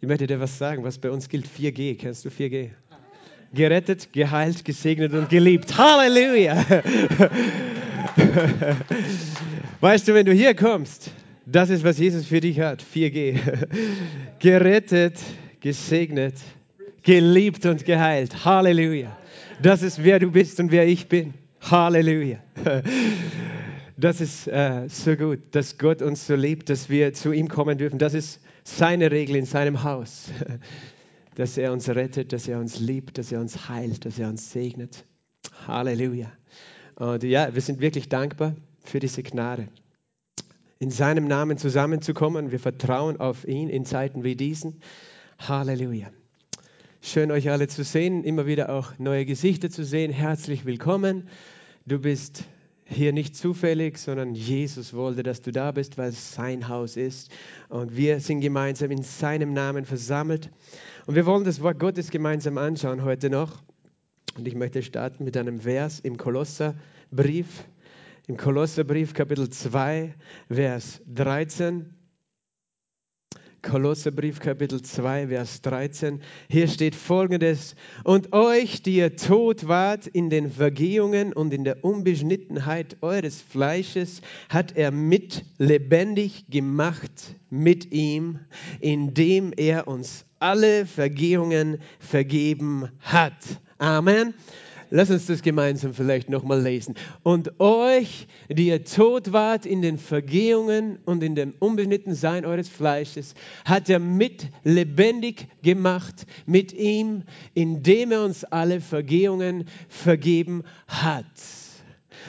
Ich möchte dir was sagen, was bei uns gilt. 4G. Kennst du 4G? Gerettet, geheilt, gesegnet und geliebt. Halleluja! Weißt du, wenn du hier kommst, das ist, was Jesus für dich hat. 4G. Gerettet, gesegnet, geliebt und geheilt. Halleluja. Das ist, wer du bist und wer ich bin. Halleluja. Das ist äh, so gut, dass Gott uns so liebt, dass wir zu ihm kommen dürfen. Das ist seine Regel in seinem Haus. Dass er uns rettet, dass er uns liebt, dass er uns heilt, dass er uns segnet. Halleluja. Und ja, wir sind wirklich dankbar für diese Gnade. In seinem Namen zusammenzukommen. Wir vertrauen auf ihn in Zeiten wie diesen. Halleluja. Schön euch alle zu sehen, immer wieder auch neue Gesichter zu sehen. Herzlich willkommen. Du bist hier nicht zufällig, sondern Jesus wollte, dass du da bist, weil es sein Haus ist. Und wir sind gemeinsam in seinem Namen versammelt. Und wir wollen das Wort Gottes gemeinsam anschauen heute noch. Und ich möchte starten mit einem Vers im Kolosserbrief. Im Kolosserbrief Kapitel 2, Vers 13. Kolosserbrief Kapitel 2, Vers 13. Hier steht folgendes. Und euch, die ihr tot wart in den Vergehungen und in der Unbeschnittenheit eures Fleisches, hat er mit lebendig gemacht mit ihm, indem er uns alle Vergehungen vergeben hat. Amen. Lass uns das gemeinsam vielleicht nochmal lesen. Und euch, die ihr tot wart in den Vergehungen und in dem Unbeschnittensein eures Fleisches, hat er mit lebendig gemacht mit ihm, indem er uns alle Vergehungen vergeben hat.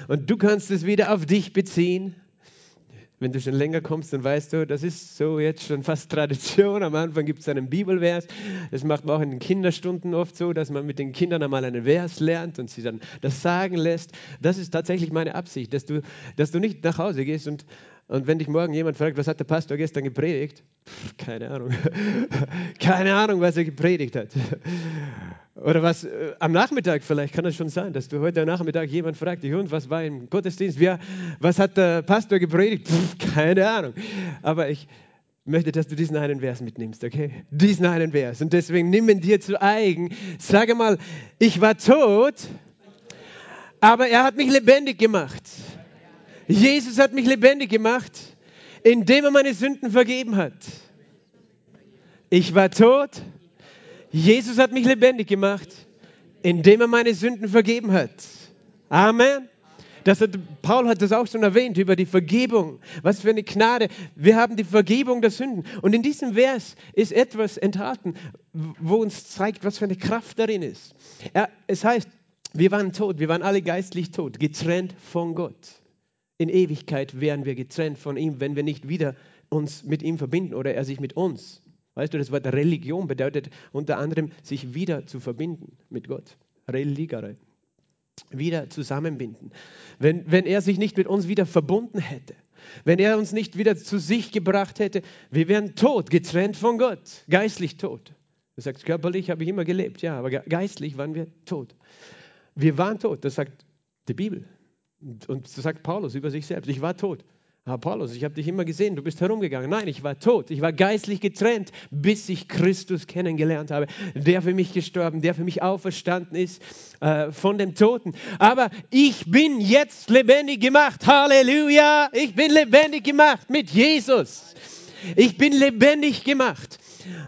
Und du kannst es wieder auf dich beziehen. Wenn du schon länger kommst, dann weißt du, das ist so jetzt schon fast Tradition. Am Anfang gibt es einen Bibelvers. Das macht man auch in den Kinderstunden oft so, dass man mit den Kindern einmal einen Vers lernt und sie dann das sagen lässt. Das ist tatsächlich meine Absicht, dass du, dass du nicht nach Hause gehst und, und wenn dich morgen jemand fragt, was hat der Pastor gestern gepredigt? Pff, keine Ahnung. keine Ahnung, was er gepredigt hat. Oder was äh, am Nachmittag vielleicht kann es schon sein, dass du heute Nachmittag jemand fragt dich, und was war im Gottesdienst? Wer, was hat der Pastor gepredigt? Pff, keine Ahnung. Aber ich möchte, dass du diesen einen Vers mitnimmst, okay? Diesen einen Vers. Und deswegen nimm ihn dir zu eigen. Sage mal, ich war tot, aber er hat mich lebendig gemacht. Jesus hat mich lebendig gemacht, indem er meine Sünden vergeben hat. Ich war tot, Jesus hat mich lebendig gemacht, indem er meine Sünden vergeben hat. Amen. Das hat, Paul hat das auch schon erwähnt über die Vergebung. Was für eine Gnade. Wir haben die Vergebung der Sünden. Und in diesem Vers ist etwas enthalten, wo uns zeigt, was für eine Kraft darin ist. Ja, es heißt, wir waren tot, wir waren alle geistlich tot, getrennt von Gott. In Ewigkeit wären wir getrennt von ihm, wenn wir nicht wieder uns mit ihm verbinden oder er sich mit uns Weißt du, das Wort Religion bedeutet unter anderem, sich wieder zu verbinden mit Gott. Religare. Wieder zusammenbinden. Wenn, wenn er sich nicht mit uns wieder verbunden hätte, wenn er uns nicht wieder zu sich gebracht hätte, wir wären tot, getrennt von Gott, geistlich tot. Du sagst, körperlich habe ich immer gelebt, ja, aber geistlich waren wir tot. Wir waren tot, das sagt die Bibel. Und das sagt Paulus über sich selbst. Ich war tot. Ah, Paulus, ich habe dich immer gesehen, du bist herumgegangen. Nein, ich war tot, ich war geistlich getrennt, bis ich Christus kennengelernt habe, der für mich gestorben, der für mich auferstanden ist äh, von dem Toten. Aber ich bin jetzt lebendig gemacht. Halleluja, ich bin lebendig gemacht mit Jesus. Ich bin lebendig gemacht.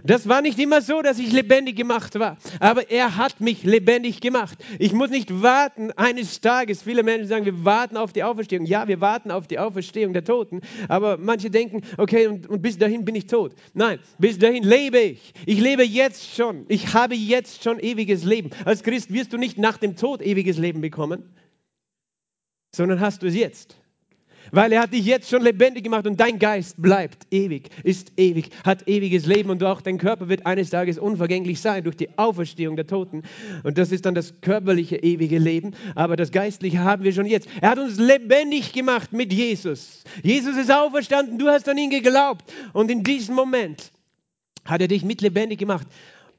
Das war nicht immer so, dass ich lebendig gemacht war, aber er hat mich lebendig gemacht. Ich muss nicht warten eines Tages. Viele Menschen sagen, wir warten auf die Auferstehung. Ja, wir warten auf die Auferstehung der Toten, aber manche denken, okay, und, und bis dahin bin ich tot. Nein, bis dahin lebe ich. Ich lebe jetzt schon. Ich habe jetzt schon ewiges Leben. Als Christ wirst du nicht nach dem Tod ewiges Leben bekommen, sondern hast du es jetzt. Weil er hat dich jetzt schon lebendig gemacht und dein Geist bleibt ewig, ist ewig, hat ewiges Leben und auch dein Körper wird eines Tages unvergänglich sein durch die Auferstehung der Toten. Und das ist dann das körperliche ewige Leben, aber das geistliche haben wir schon jetzt. Er hat uns lebendig gemacht mit Jesus. Jesus ist auferstanden, du hast an ihn geglaubt und in diesem Moment hat er dich mit lebendig gemacht.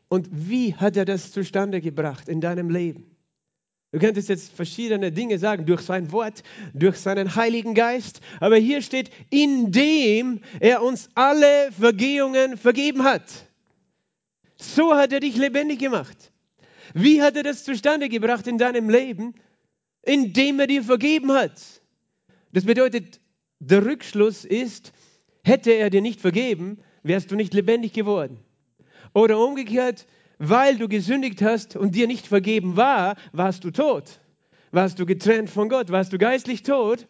Und wie hat er das zustande gebracht in deinem Leben? Du könntest jetzt verschiedene Dinge sagen, durch sein Wort, durch seinen Heiligen Geist, aber hier steht, indem er uns alle Vergehungen vergeben hat. So hat er dich lebendig gemacht. Wie hat er das zustande gebracht in deinem Leben? Indem er dir vergeben hat. Das bedeutet, der Rückschluss ist, hätte er dir nicht vergeben, wärst du nicht lebendig geworden. Oder umgekehrt, weil du gesündigt hast und dir nicht vergeben war, warst du tot. Warst du getrennt von Gott, warst du geistlich tot.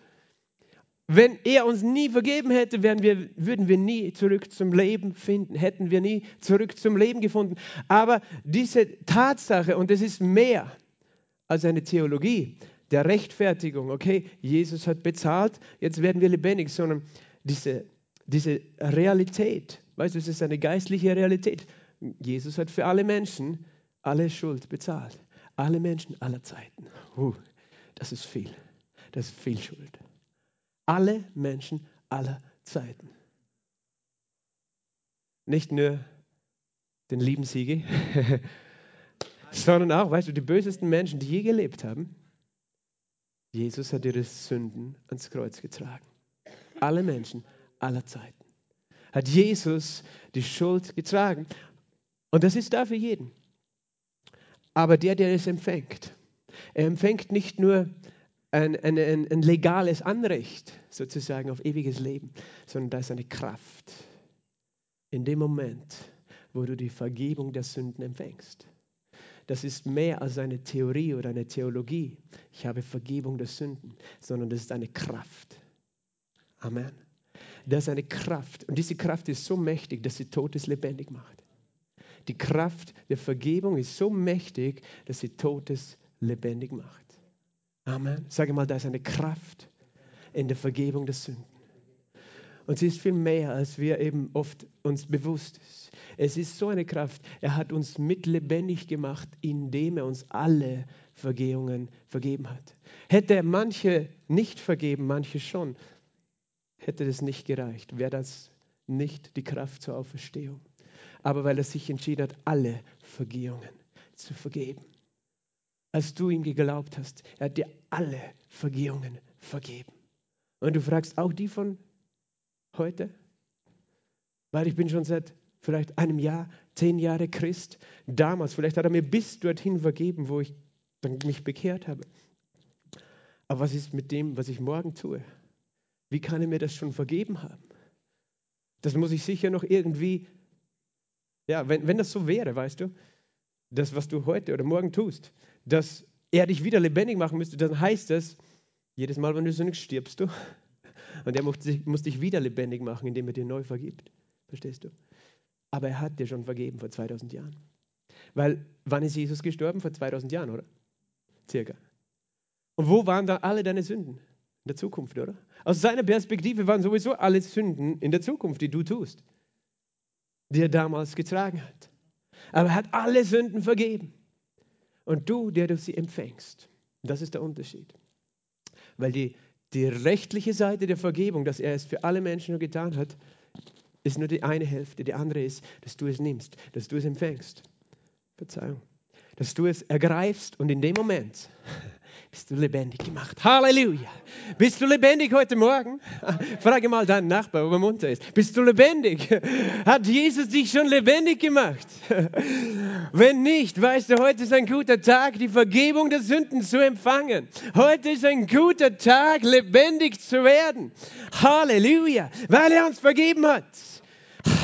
Wenn er uns nie vergeben hätte, wir, würden wir nie zurück zum Leben finden, hätten wir nie zurück zum Leben gefunden. Aber diese Tatsache, und es ist mehr als eine Theologie der Rechtfertigung, okay, Jesus hat bezahlt, jetzt werden wir lebendig, sondern diese, diese Realität, weißt du, es ist eine geistliche Realität. Jesus hat für alle Menschen alle Schuld bezahlt. Alle Menschen aller Zeiten. Uh, das ist viel. Das ist viel Schuld. Alle Menschen aller Zeiten. Nicht nur den lieben Siege, sondern auch, weißt du, die bösesten Menschen, die je gelebt haben. Jesus hat ihre Sünden ans Kreuz getragen. Alle Menschen aller Zeiten. Hat Jesus die Schuld getragen. Und das ist da für jeden. Aber der, der es empfängt, er empfängt nicht nur ein, ein, ein, legales Anrecht sozusagen auf ewiges Leben, sondern da ist eine Kraft in dem Moment, wo du die Vergebung der Sünden empfängst. Das ist mehr als eine Theorie oder eine Theologie. Ich habe Vergebung der Sünden, sondern das ist eine Kraft. Amen. Das ist eine Kraft. Und diese Kraft ist so mächtig, dass sie Totes lebendig macht. Die Kraft der Vergebung ist so mächtig, dass sie Totes lebendig macht. Amen. Sage mal, da ist eine Kraft in der Vergebung der Sünden. Und sie ist viel mehr, als wir eben oft uns bewusst ist. Es ist so eine Kraft. Er hat uns mit lebendig gemacht, indem er uns alle Vergehungen vergeben hat. Hätte er manche nicht vergeben, manche schon, hätte das nicht gereicht. Wäre das nicht die Kraft zur Auferstehung aber weil er sich entschieden hat, alle Vergehungen zu vergeben. Als du ihm geglaubt hast, er hat dir alle Vergehungen vergeben. Und du fragst auch die von heute? Weil ich bin schon seit vielleicht einem Jahr, zehn Jahre Christ. Damals, vielleicht hat er mir bis dorthin vergeben, wo ich mich bekehrt habe. Aber was ist mit dem, was ich morgen tue? Wie kann er mir das schon vergeben haben? Das muss ich sicher noch irgendwie ja, wenn, wenn das so wäre, weißt du, das, was du heute oder morgen tust, dass er dich wieder lebendig machen müsste, dann heißt das, jedes Mal, wenn du sündigst, stirbst du. Und er muss dich, muss dich wieder lebendig machen, indem er dir neu vergibt. Verstehst du? Aber er hat dir schon vergeben vor 2000 Jahren. Weil, wann ist Jesus gestorben? Vor 2000 Jahren, oder? Circa. Und wo waren da alle deine Sünden? In der Zukunft, oder? Aus seiner Perspektive waren sowieso alle Sünden in der Zukunft, die du tust die er damals getragen hat. Aber er hat alle Sünden vergeben. Und du, der du sie empfängst. Das ist der Unterschied. Weil die, die rechtliche Seite der Vergebung, dass er es für alle Menschen nur getan hat, ist nur die eine Hälfte. Die andere ist, dass du es nimmst, dass du es empfängst. Verzeihung. Dass du es ergreifst und in dem Moment bist du lebendig gemacht. Halleluja. Bist du lebendig heute Morgen? Frage mal deinen Nachbar, ob er munter ist. Bist du lebendig? Hat Jesus dich schon lebendig gemacht? Wenn nicht, weißt du, heute ist ein guter Tag, die Vergebung der Sünden zu empfangen. Heute ist ein guter Tag, lebendig zu werden. Halleluja, weil er uns vergeben hat.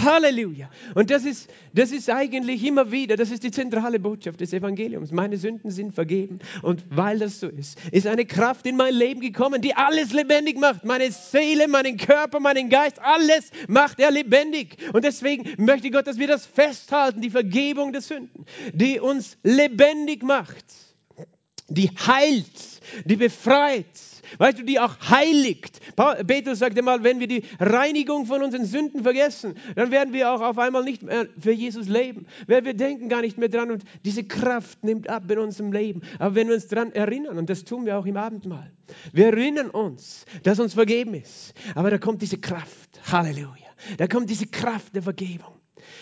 Halleluja. Und das ist, das ist eigentlich immer wieder, das ist die zentrale Botschaft des Evangeliums. Meine Sünden sind vergeben. Und weil das so ist, ist eine Kraft in mein Leben gekommen, die alles lebendig macht. Meine Seele, meinen Körper, meinen Geist, alles macht er lebendig. Und deswegen möchte Gott, dass wir das festhalten, die Vergebung der Sünden, die uns lebendig macht, die heilt, die befreit weißt du, die auch heiligt. Petrus sagte mal, wenn wir die Reinigung von unseren Sünden vergessen, dann werden wir auch auf einmal nicht mehr für Jesus leben. Wir denken gar nicht mehr dran und diese Kraft nimmt ab in unserem Leben. Aber wenn wir uns daran erinnern, und das tun wir auch im Abendmahl, wir erinnern uns, dass uns vergeben ist. Aber da kommt diese Kraft. Halleluja. Da kommt diese Kraft der Vergebung.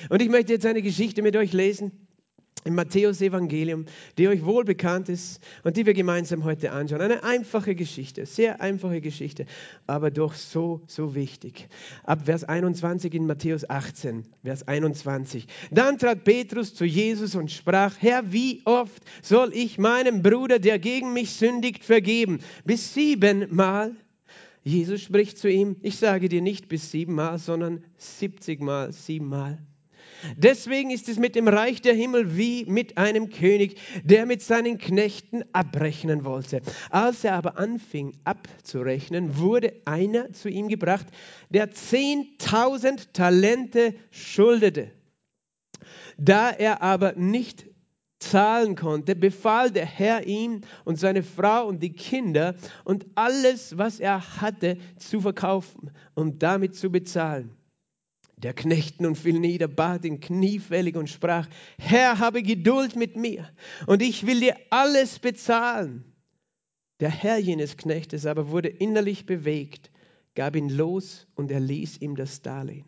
Und ich möchte jetzt eine Geschichte mit euch lesen im Matthäus-Evangelium, die euch wohl bekannt ist und die wir gemeinsam heute anschauen. Eine einfache Geschichte, sehr einfache Geschichte, aber doch so, so wichtig. Ab Vers 21 in Matthäus 18, Vers 21. Dann trat Petrus zu Jesus und sprach, Herr, wie oft soll ich meinem Bruder, der gegen mich sündigt, vergeben? Bis siebenmal? Jesus spricht zu ihm, ich sage dir nicht bis siebenmal, sondern siebzigmal, siebenmal. Deswegen ist es mit dem Reich der Himmel wie mit einem König, der mit seinen Knechten abrechnen wollte. Als er aber anfing abzurechnen, wurde einer zu ihm gebracht, der 10.000 Talente schuldete. Da er aber nicht zahlen konnte, befahl der Herr ihm und seine Frau und die Kinder und alles, was er hatte, zu verkaufen und damit zu bezahlen. Der Knecht nun fiel nieder, bat ihn kniefällig und sprach, Herr, habe Geduld mit mir und ich will dir alles bezahlen. Der Herr jenes Knechtes aber wurde innerlich bewegt, gab ihn los und erließ ihm das Darlehen.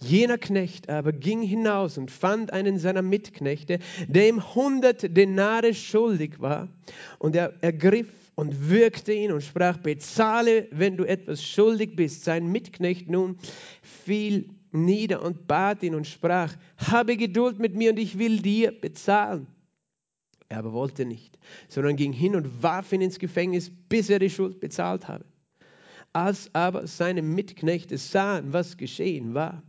Jener Knecht aber ging hinaus und fand einen seiner Mitknechte, der ihm hundert Denare schuldig war, und er ergriff und würgte ihn und sprach, bezahle, wenn du etwas schuldig bist. Sein Mitknecht nun fiel nieder und bat ihn und sprach, habe Geduld mit mir und ich will dir bezahlen. Er aber wollte nicht, sondern ging hin und warf ihn ins Gefängnis, bis er die Schuld bezahlt habe. Als aber seine Mitknechte sahen, was geschehen war,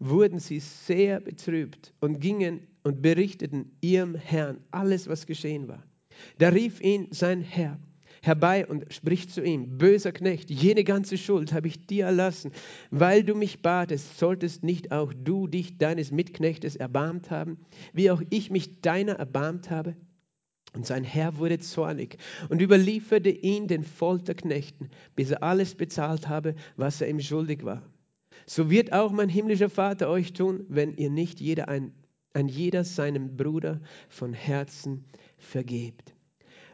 wurden sie sehr betrübt und gingen und berichteten ihrem Herrn alles, was geschehen war. Da rief ihn sein Herr herbei und spricht zu ihm, böser Knecht, jene ganze Schuld habe ich dir erlassen, weil du mich batest, solltest nicht auch du dich deines Mitknechtes erbarmt haben, wie auch ich mich deiner erbarmt habe? Und sein Herr wurde zornig und überlieferte ihn den Folterknechten, bis er alles bezahlt habe, was er ihm schuldig war. So wird auch mein himmlischer Vater euch tun, wenn ihr nicht jeder ein, ein jeder seinem Bruder von Herzen vergebt.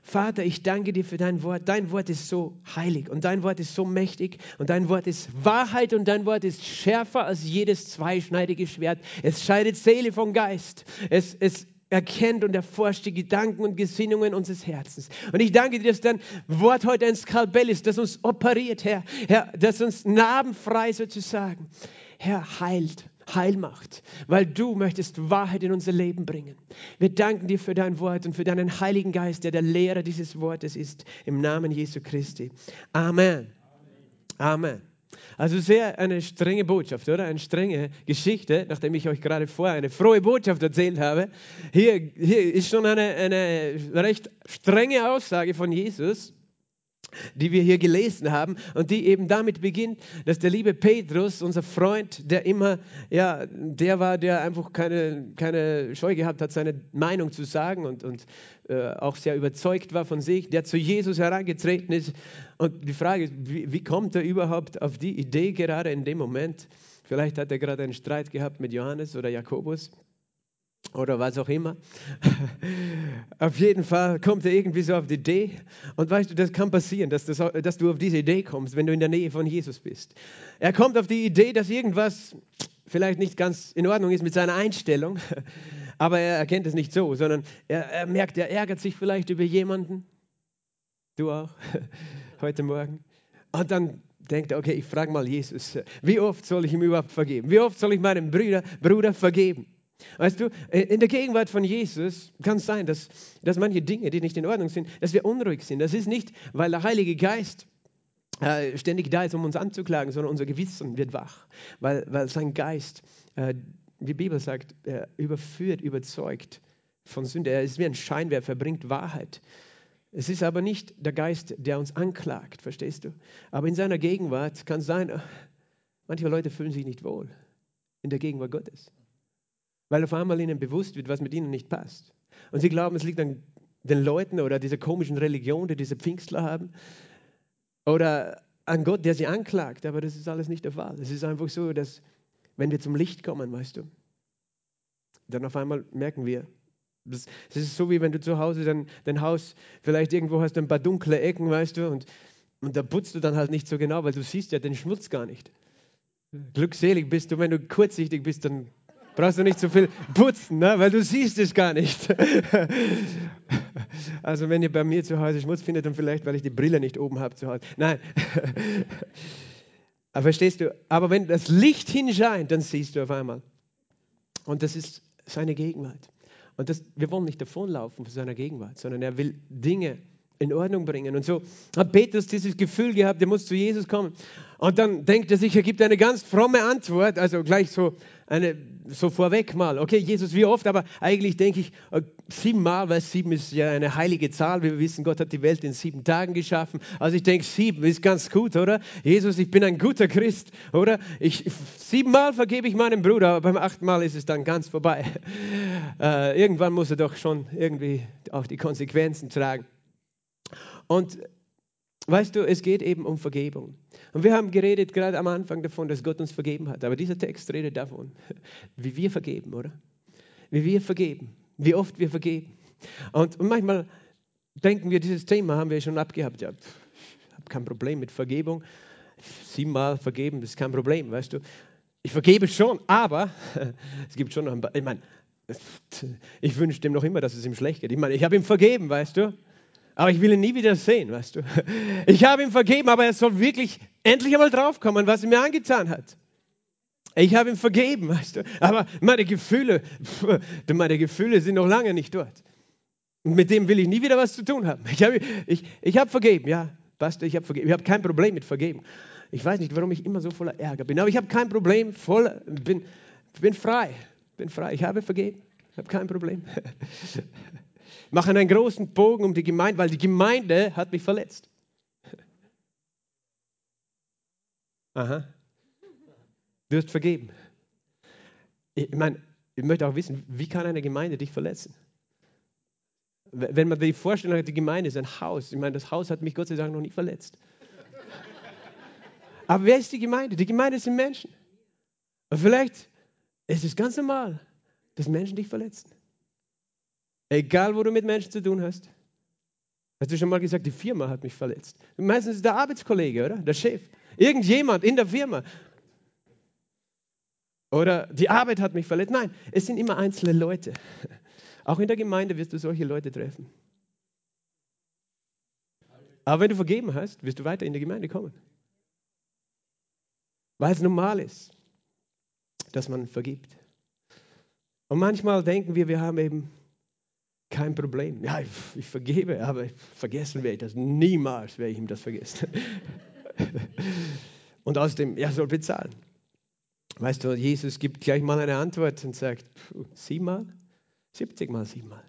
Vater, ich danke dir für dein Wort. Dein Wort ist so heilig und dein Wort ist so mächtig und dein Wort ist Wahrheit und dein Wort ist schärfer als jedes zweischneidige Schwert. Es scheidet Seele vom Geist. Es, es erkennt und erforscht die Gedanken und Gesinnungen unseres Herzens. Und ich danke dir, dass dein Wort heute ein Skalpell ist, das uns operiert, Herr, Herr, das uns narbenfrei sozusagen, Herr, heilt heil macht, weil du möchtest Wahrheit in unser Leben bringen. Wir danken dir für dein Wort und für deinen Heiligen Geist, der der Lehrer dieses Wortes ist, im Namen Jesu Christi. Amen. Amen. Also sehr eine strenge Botschaft, oder? Eine strenge Geschichte, nachdem ich euch gerade vorher eine frohe Botschaft erzählt habe. Hier, hier ist schon eine, eine recht strenge Aussage von Jesus die wir hier gelesen haben und die eben damit beginnt, dass der liebe Petrus, unser Freund, der immer, ja, der war, der einfach keine, keine Scheu gehabt hat, seine Meinung zu sagen und, und äh, auch sehr überzeugt war von sich, der zu Jesus herangetreten ist. Und die Frage ist, wie, wie kommt er überhaupt auf die Idee gerade in dem Moment? Vielleicht hat er gerade einen Streit gehabt mit Johannes oder Jakobus oder was auch immer. auf jeden Fall kommt er irgendwie so auf die Idee. Und weißt du, das kann passieren, dass, das, dass du auf diese Idee kommst, wenn du in der Nähe von Jesus bist. Er kommt auf die Idee, dass irgendwas vielleicht nicht ganz in Ordnung ist mit seiner Einstellung, aber er erkennt es nicht so, sondern er, er merkt, er ärgert sich vielleicht über jemanden. Du auch, heute Morgen. Und dann denkt er, okay, ich frage mal Jesus, wie oft soll ich ihm überhaupt vergeben? Wie oft soll ich meinem Bruder, Bruder vergeben? Weißt du, äh, in der Gegenwart von Jesus kann es sein, dass, dass manche Dinge, die nicht in Ordnung sind, dass wir unruhig sind. Das ist nicht, weil der Heilige Geist äh, ständig da ist, um uns anzuklagen, sondern unser Gewissen wird wach, weil, weil sein Geist, äh, die Bibel sagt, er überführt, überzeugt von Sünde. Er ist wie ein Scheinwerfer, bringt Wahrheit. Es ist aber nicht der Geist, der uns anklagt, verstehst du? Aber in seiner Gegenwart kann es sein, äh, manche Leute fühlen sich nicht wohl in der Gegenwart Gottes weil auf einmal ihnen bewusst wird, was mit ihnen nicht passt. Und sie glauben, es liegt an den Leuten oder dieser komischen Religion, die diese Pfingstler haben, oder an Gott, der sie anklagt. Aber das ist alles nicht der Fall. Es ist einfach so, dass wenn wir zum Licht kommen, weißt du, dann auf einmal merken wir, es ist so, wie wenn du zu Hause dein, dein Haus vielleicht irgendwo hast, ein paar dunkle Ecken, weißt du, und, und da putzt du dann halt nicht so genau, weil du siehst ja den Schmutz gar nicht. Glückselig bist du, wenn du kurzsichtig bist, dann brauchst du nicht so viel putzen, ne? weil du siehst es gar nicht. Also wenn ihr bei mir zu Hause Schmutz findet, dann vielleicht, weil ich die Brille nicht oben habe zu Hause. Nein. Aber verstehst du? Aber wenn das Licht hinscheint, dann siehst du auf einmal. Und das ist seine Gegenwart. Und das, wir wollen nicht davonlaufen von seiner Gegenwart, sondern er will Dinge in Ordnung bringen. Und so hat Petrus dieses Gefühl gehabt, er muss zu Jesus kommen. Und dann denkt er sich, er gibt eine ganz fromme Antwort, also gleich so, eine, so vorweg mal. Okay, Jesus, wie oft? Aber eigentlich denke ich äh, siebenmal, weil sieben ist ja eine heilige Zahl. Wir wissen, Gott hat die Welt in sieben Tagen geschaffen. Also ich denke, sieben ist ganz gut, oder? Jesus, ich bin ein guter Christ, oder? Ich, siebenmal vergebe ich meinem Bruder, aber beim achten Mal ist es dann ganz vorbei. Äh, irgendwann muss er doch schon irgendwie auch die Konsequenzen tragen. Und weißt du, es geht eben um Vergebung. Und wir haben geredet gerade am Anfang davon, dass Gott uns vergeben hat. Aber dieser Text redet davon, wie wir vergeben, oder? Wie wir vergeben, wie oft wir vergeben. Und, und manchmal denken wir, dieses Thema haben wir schon abgehabt. Ja, ich habe kein Problem mit Vergebung. Siebenmal vergeben, das ist kein Problem, weißt du. Ich vergebe schon, aber es gibt schon noch ein paar, ich meine, ich wünsche dem noch immer, dass es ihm schlecht geht. Ich meine, ich habe ihm vergeben, weißt du aber ich will ihn nie wieder sehen, weißt du. Ich habe ihm vergeben, aber er soll wirklich endlich einmal draufkommen, was er mir angetan hat. Ich habe ihm vergeben, weißt du. Aber meine Gefühle, meine Gefühle sind noch lange nicht dort. Und mit dem will ich nie wieder was zu tun haben. Ich habe, ich, ich habe vergeben, ja, Pastor, ich habe vergeben. Ich habe kein Problem mit Vergeben. Ich weiß nicht, warum ich immer so voller Ärger bin, aber ich habe kein Problem, voll, bin, bin frei, bin frei. Ich habe vergeben, ich habe kein Problem. machen einen großen Bogen um die Gemeinde, weil die Gemeinde hat mich verletzt. Aha. Du hast vergeben. Ich meine, ich möchte auch wissen, wie kann eine Gemeinde dich verletzen? Wenn man die Vorstellung hat, die Gemeinde ist ein Haus. Ich meine, das Haus hat mich Gott sei Dank noch nie verletzt. Aber wer ist die Gemeinde? Die Gemeinde sind Menschen. Und vielleicht ist es ganz normal, dass Menschen dich verletzen. Egal, wo du mit Menschen zu tun hast. Hast du schon mal gesagt, die Firma hat mich verletzt? Meistens ist der Arbeitskollege, oder? Der Chef. Irgendjemand in der Firma. Oder die Arbeit hat mich verletzt. Nein, es sind immer einzelne Leute. Auch in der Gemeinde wirst du solche Leute treffen. Aber wenn du vergeben hast, wirst du weiter in die Gemeinde kommen. Weil es normal ist, dass man vergibt. Und manchmal denken wir, wir haben eben kein Problem. Ja, ich, ich vergebe, aber vergessen werde ich das. Niemals werde ich ihm das vergessen. und außerdem, er soll bezahlen. Weißt du, Jesus gibt gleich mal eine Antwort und sagt, siebenmal, 70 mal siebenmal.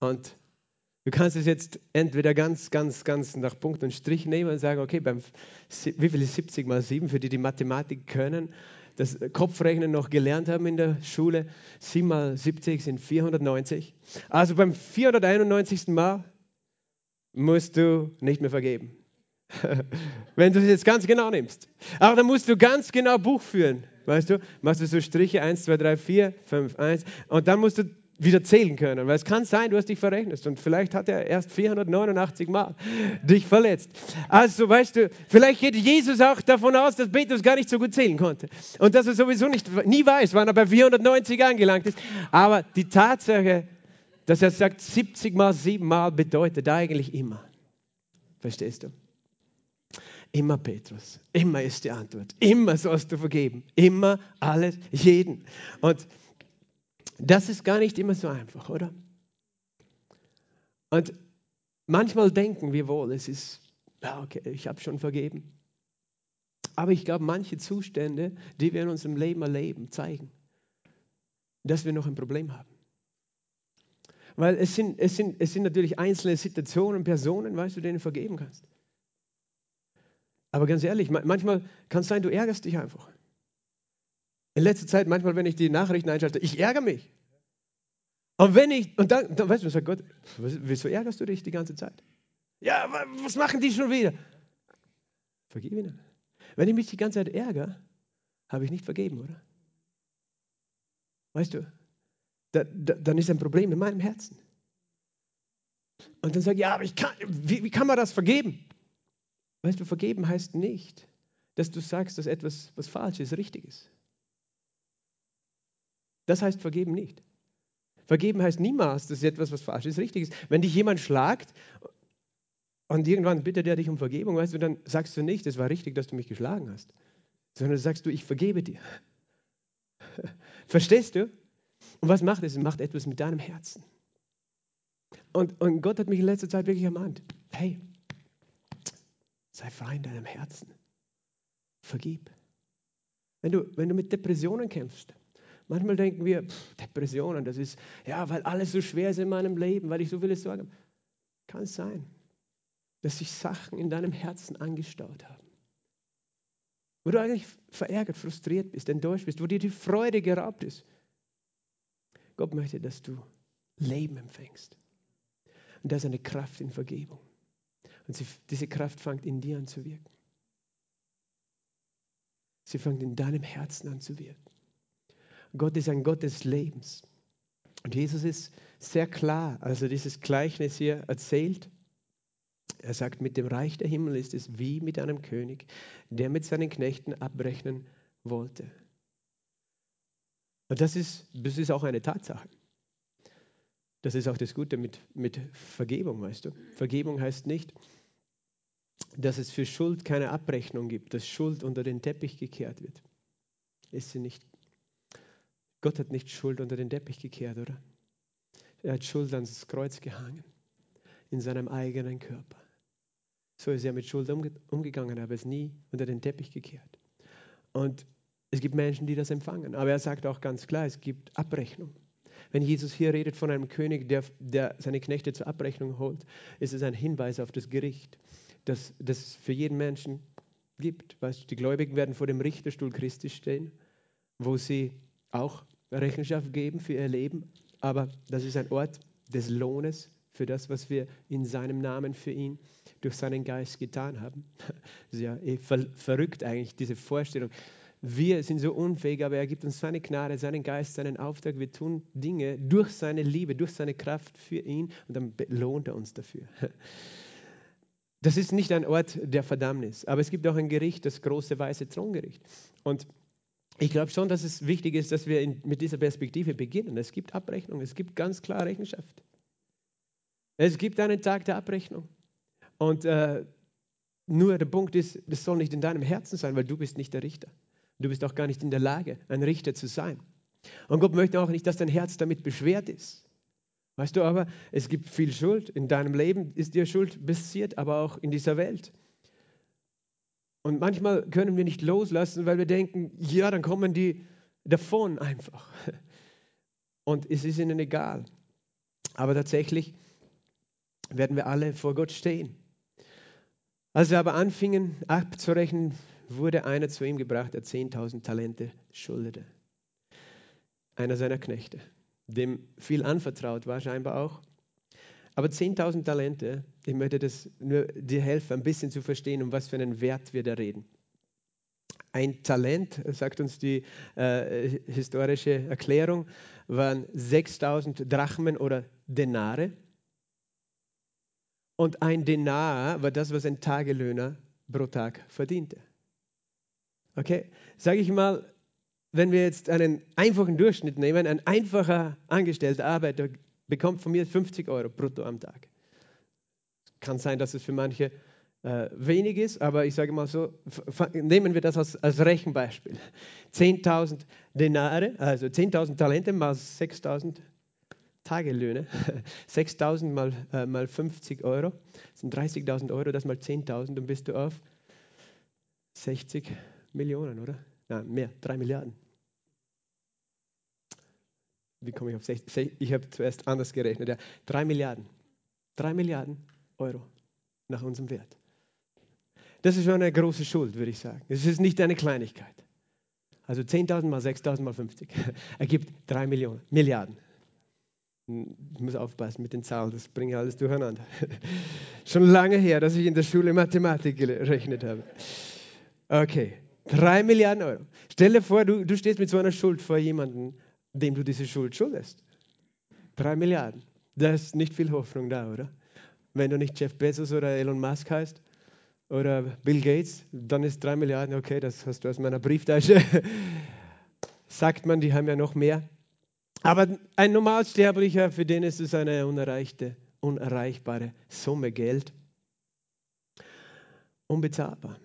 Und du kannst es jetzt entweder ganz, ganz, ganz nach Punkt und Strich nehmen und sagen, okay, beim, wie viel ist 70 mal 7, für die die Mathematik können, das Kopfrechnen noch gelernt haben in der Schule. 7 mal 70 sind 490. Also beim 491. Mal musst du nicht mehr vergeben. Wenn du es jetzt ganz genau nimmst. Aber dann musst du ganz genau Buch führen. Weißt du, machst du so Striche 1, 2, 3, 4, 5, 1 und dann musst du wieder zählen können. Weil es kann sein, du hast dich verrechnet und vielleicht hat er erst 489 Mal dich verletzt. Also, weißt du, vielleicht geht Jesus auch davon aus, dass Petrus gar nicht so gut zählen konnte. Und dass er sowieso nicht, nie weiß, wann er bei 490 angelangt ist. Aber die Tatsache, dass er sagt, 70 mal 7 Mal bedeutet eigentlich immer. Verstehst du? Immer Petrus. Immer ist die Antwort. Immer sollst du vergeben. Immer alles, jeden. Und das ist gar nicht immer so einfach, oder? Und manchmal denken wir wohl, es ist, ja, okay, ich habe schon vergeben. Aber ich glaube, manche Zustände, die wir in unserem Leben erleben, zeigen, dass wir noch ein Problem haben. Weil es sind, es sind, es sind natürlich einzelne Situationen, Personen, weißt du, denen du vergeben kannst. Aber ganz ehrlich, manchmal kann es sein, du ärgerst dich einfach. In letzter Zeit, manchmal, wenn ich die Nachrichten einschalte, ich ärgere mich. Und wenn ich, und dann, dann weißt du, sagt Gott, wieso ärgerst du dich die ganze Zeit? Ja, was machen die schon wieder? Vergib ihnen. Wenn ich mich die ganze Zeit ärgere, habe ich nicht vergeben, oder? Weißt du, da, da, dann ist ein Problem in meinem Herzen. Und dann sage ich, ja, aber ich kann, wie, wie kann man das vergeben? Weißt du, vergeben heißt nicht, dass du sagst, dass etwas, was falsch ist, richtig ist. Das heißt vergeben nicht. Vergeben heißt niemals, dass etwas, was falsch ist, richtig ist. Wenn dich jemand schlagt und irgendwann bittet er dich um Vergebung, weißt du, dann sagst du nicht, es war richtig, dass du mich geschlagen hast, sondern sagst du, ich vergebe dir. Verstehst du? Und was macht es? Es macht etwas mit deinem Herzen. Und, und Gott hat mich in letzter Zeit wirklich ermahnt, hey, sei frei in deinem Herzen. Vergib. Wenn du, wenn du mit Depressionen kämpfst, manchmal denken wir, pff, Depressionen, das ist, ja, weil alles so schwer ist in meinem Leben, weil ich so viele Sorgen habe. Kann es sein, dass sich Sachen in deinem Herzen angestaut haben. Wo du eigentlich verärgert, frustriert bist, enttäuscht bist, wo dir die Freude geraubt ist. Gott möchte, dass du Leben empfängst. Und da ist eine Kraft in Vergebung. Und sie, diese Kraft fängt in dir an zu wirken. Sie fängt in deinem Herzen an zu wirken. Gott ist ein Gott des Lebens. Und Jesus ist sehr klar, als er dieses Gleichnis hier erzählt. Er sagt, mit dem Reich der Himmel ist es wie mit einem König, der mit seinen Knechten abrechnen wollte. Und das ist, das ist auch eine Tatsache. Das ist auch das Gute mit, mit Vergebung, weißt du. Vergebung heißt nicht, dass es für Schuld keine Abrechnung gibt, dass Schuld unter den Teppich gekehrt wird. Ist sie nicht. Gott hat nicht Schuld unter den Teppich gekehrt, oder? Er hat Schuld ans Kreuz gehangen, in seinem eigenen Körper. So ist er mit Schuld umge umgegangen, aber es nie unter den Teppich gekehrt. Und es gibt Menschen, die das empfangen. Aber er sagt auch ganz klar, es gibt Abrechnung. Wenn Jesus hier redet von einem König, der, der seine Knechte zur Abrechnung holt, ist es ein Hinweis auf das Gericht das, es für jeden Menschen gibt. Weißt die Gläubigen werden vor dem Richterstuhl Christi stehen, wo sie auch Rechenschaft geben für ihr Leben. Aber das ist ein Ort des Lohnes für das, was wir in seinem Namen für ihn durch seinen Geist getan haben. Das ist ja eh ver verrückt eigentlich, diese Vorstellung. Wir sind so unfähig, aber er gibt uns seine Gnade, seinen Geist, seinen Auftrag. Wir tun Dinge durch seine Liebe, durch seine Kraft für ihn und dann belohnt er uns dafür. Das ist nicht ein Ort der Verdammnis, aber es gibt auch ein Gericht, das große weiße Throngericht. Und ich glaube schon, dass es wichtig ist, dass wir in, mit dieser Perspektive beginnen. Es gibt Abrechnung, es gibt ganz klar Rechenschaft. Es gibt einen Tag der Abrechnung. Und äh, nur der Punkt ist, das soll nicht in deinem Herzen sein, weil du bist nicht der Richter. Du bist auch gar nicht in der Lage, ein Richter zu sein. Und Gott möchte auch nicht, dass dein Herz damit beschwert ist. Weißt du aber, es gibt viel Schuld. In deinem Leben ist dir Schuld passiert, aber auch in dieser Welt. Und manchmal können wir nicht loslassen, weil wir denken, ja, dann kommen die davon einfach. Und es ist ihnen egal. Aber tatsächlich werden wir alle vor Gott stehen. Als wir aber anfingen abzurechnen, wurde einer zu ihm gebracht, der 10.000 Talente schuldete. Einer seiner Knechte dem viel anvertraut war, scheinbar auch. Aber 10.000 Talente, ich möchte das nur dir helfen, ein bisschen zu verstehen, um was für einen Wert wir da reden. Ein Talent, sagt uns die äh, historische Erklärung, waren 6000 Drachmen oder Denare. Und ein Denar war das, was ein Tagelöhner pro Tag verdiente. Okay, sage ich mal, wenn wir jetzt einen einfachen Durchschnitt nehmen, ein einfacher angestellter Arbeiter bekommt von mir 50 Euro brutto am Tag. Kann sein, dass es für manche äh, wenig ist, aber ich sage mal so, nehmen wir das als, als Rechenbeispiel. 10.000 Denare, also 10.000 Talente mal 6.000 Tagelöhne, 6.000 mal, äh, mal 50 Euro, sind 30.000 Euro, das mal 10.000, dann bist du auf 60 Millionen, oder? Nein, mehr, 3 Milliarden wie komme ich auf 60? Ich habe zuerst anders gerechnet. Ja. 3 Milliarden. 3 Milliarden Euro nach unserem Wert. Das ist schon eine große Schuld, würde ich sagen. Es ist nicht eine Kleinigkeit. Also 10.000 mal 6.000 mal 50 ergibt 3 Millionen, Milliarden. Ich muss aufpassen mit den Zahlen, das bringt alles durcheinander. Schon lange her, dass ich in der Schule Mathematik gerechnet habe. Okay, 3 Milliarden Euro. Stell dir vor, du, du stehst mit so einer Schuld vor jemandem dem du diese Schuld schuldest. Drei Milliarden. Da ist nicht viel Hoffnung da, oder? Wenn du nicht Jeff Bezos oder Elon Musk heißt oder Bill Gates, dann ist drei Milliarden, okay, das hast du aus meiner Brieftasche. Sagt man, die haben ja noch mehr. Aber ein Normalsterblicher, für den ist es eine unerreichte, unerreichbare Summe Geld. Unbezahlbar.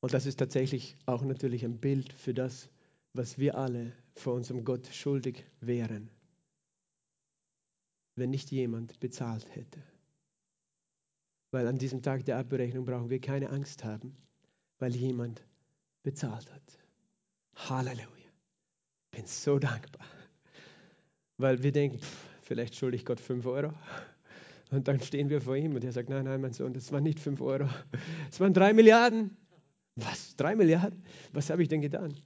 Und das ist tatsächlich auch natürlich ein Bild für das, was wir alle vor unserem Gott schuldig wären, wenn nicht jemand bezahlt hätte. Weil an diesem Tag der Abberechnung brauchen wir keine Angst haben, weil jemand bezahlt hat. Halleluja. Ich bin so dankbar. Weil wir denken, pff, vielleicht schulde ich Gott 5 Euro. Und dann stehen wir vor ihm und er sagt, nein, nein, mein Sohn, das waren nicht 5 Euro. Es waren 3 Milliarden. Was? 3 Milliarden? Was habe ich denn getan?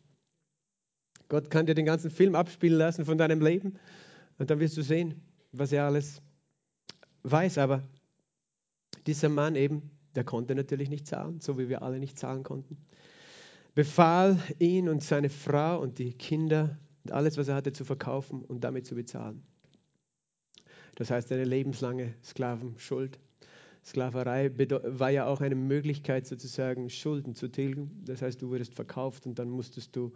Gott kann dir den ganzen Film abspielen lassen von deinem Leben und dann wirst du sehen, was er alles weiß. Aber dieser Mann eben, der konnte natürlich nicht zahlen, so wie wir alle nicht zahlen konnten. Befahl ihn und seine Frau und die Kinder und alles, was er hatte, zu verkaufen und damit zu bezahlen. Das heißt, eine lebenslange Sklavenschuld. Sklaverei war ja auch eine Möglichkeit, sozusagen Schulden zu tilgen. Das heißt, du wurdest verkauft und dann musstest du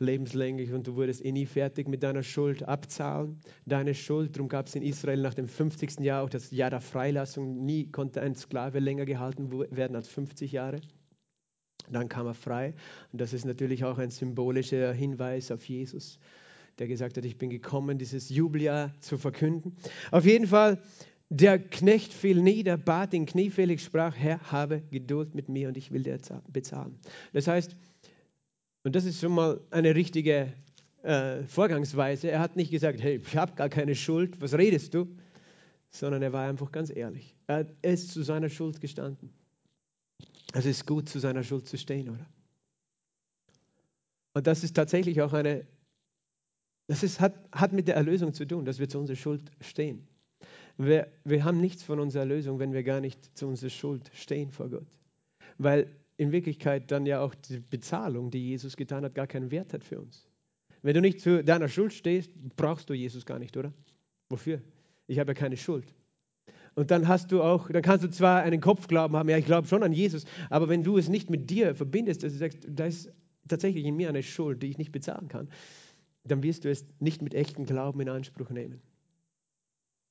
lebenslänglich und du wurdest eh nie fertig mit deiner Schuld abzahlen. Deine Schuld, darum gab es in Israel nach dem 50. Jahr auch das Jahr der Freilassung. Nie konnte ein Sklave länger gehalten werden als 50 Jahre. Dann kam er frei. Und das ist natürlich auch ein symbolischer Hinweis auf Jesus, der gesagt hat, ich bin gekommen, dieses Jubeljahr zu verkünden. Auf jeden Fall, der Knecht fiel nieder, bat ihn kniefällig, sprach, Herr, habe Geduld mit mir und ich will dir bezahlen. Das heißt, und das ist schon mal eine richtige äh, Vorgangsweise. Er hat nicht gesagt, hey, ich habe gar keine Schuld, was redest du? Sondern er war einfach ganz ehrlich. Er ist zu seiner Schuld gestanden. Es ist gut, zu seiner Schuld zu stehen, oder? Und das ist tatsächlich auch eine, das ist, hat, hat mit der Erlösung zu tun, dass wir zu unserer Schuld stehen. Wir, wir haben nichts von unserer Erlösung, wenn wir gar nicht zu unserer Schuld stehen vor Gott. Weil in Wirklichkeit dann ja auch die Bezahlung, die Jesus getan hat, gar keinen Wert hat für uns. Wenn du nicht zu deiner Schuld stehst, brauchst du Jesus gar nicht, oder? Wofür? Ich habe ja keine Schuld. Und dann hast du auch, dann kannst du zwar einen Kopfglauben haben, ja, ich glaube schon an Jesus, aber wenn du es nicht mit dir verbindest, dass du sagst, da ist tatsächlich in mir eine Schuld, die ich nicht bezahlen kann, dann wirst du es nicht mit echtem Glauben in Anspruch nehmen.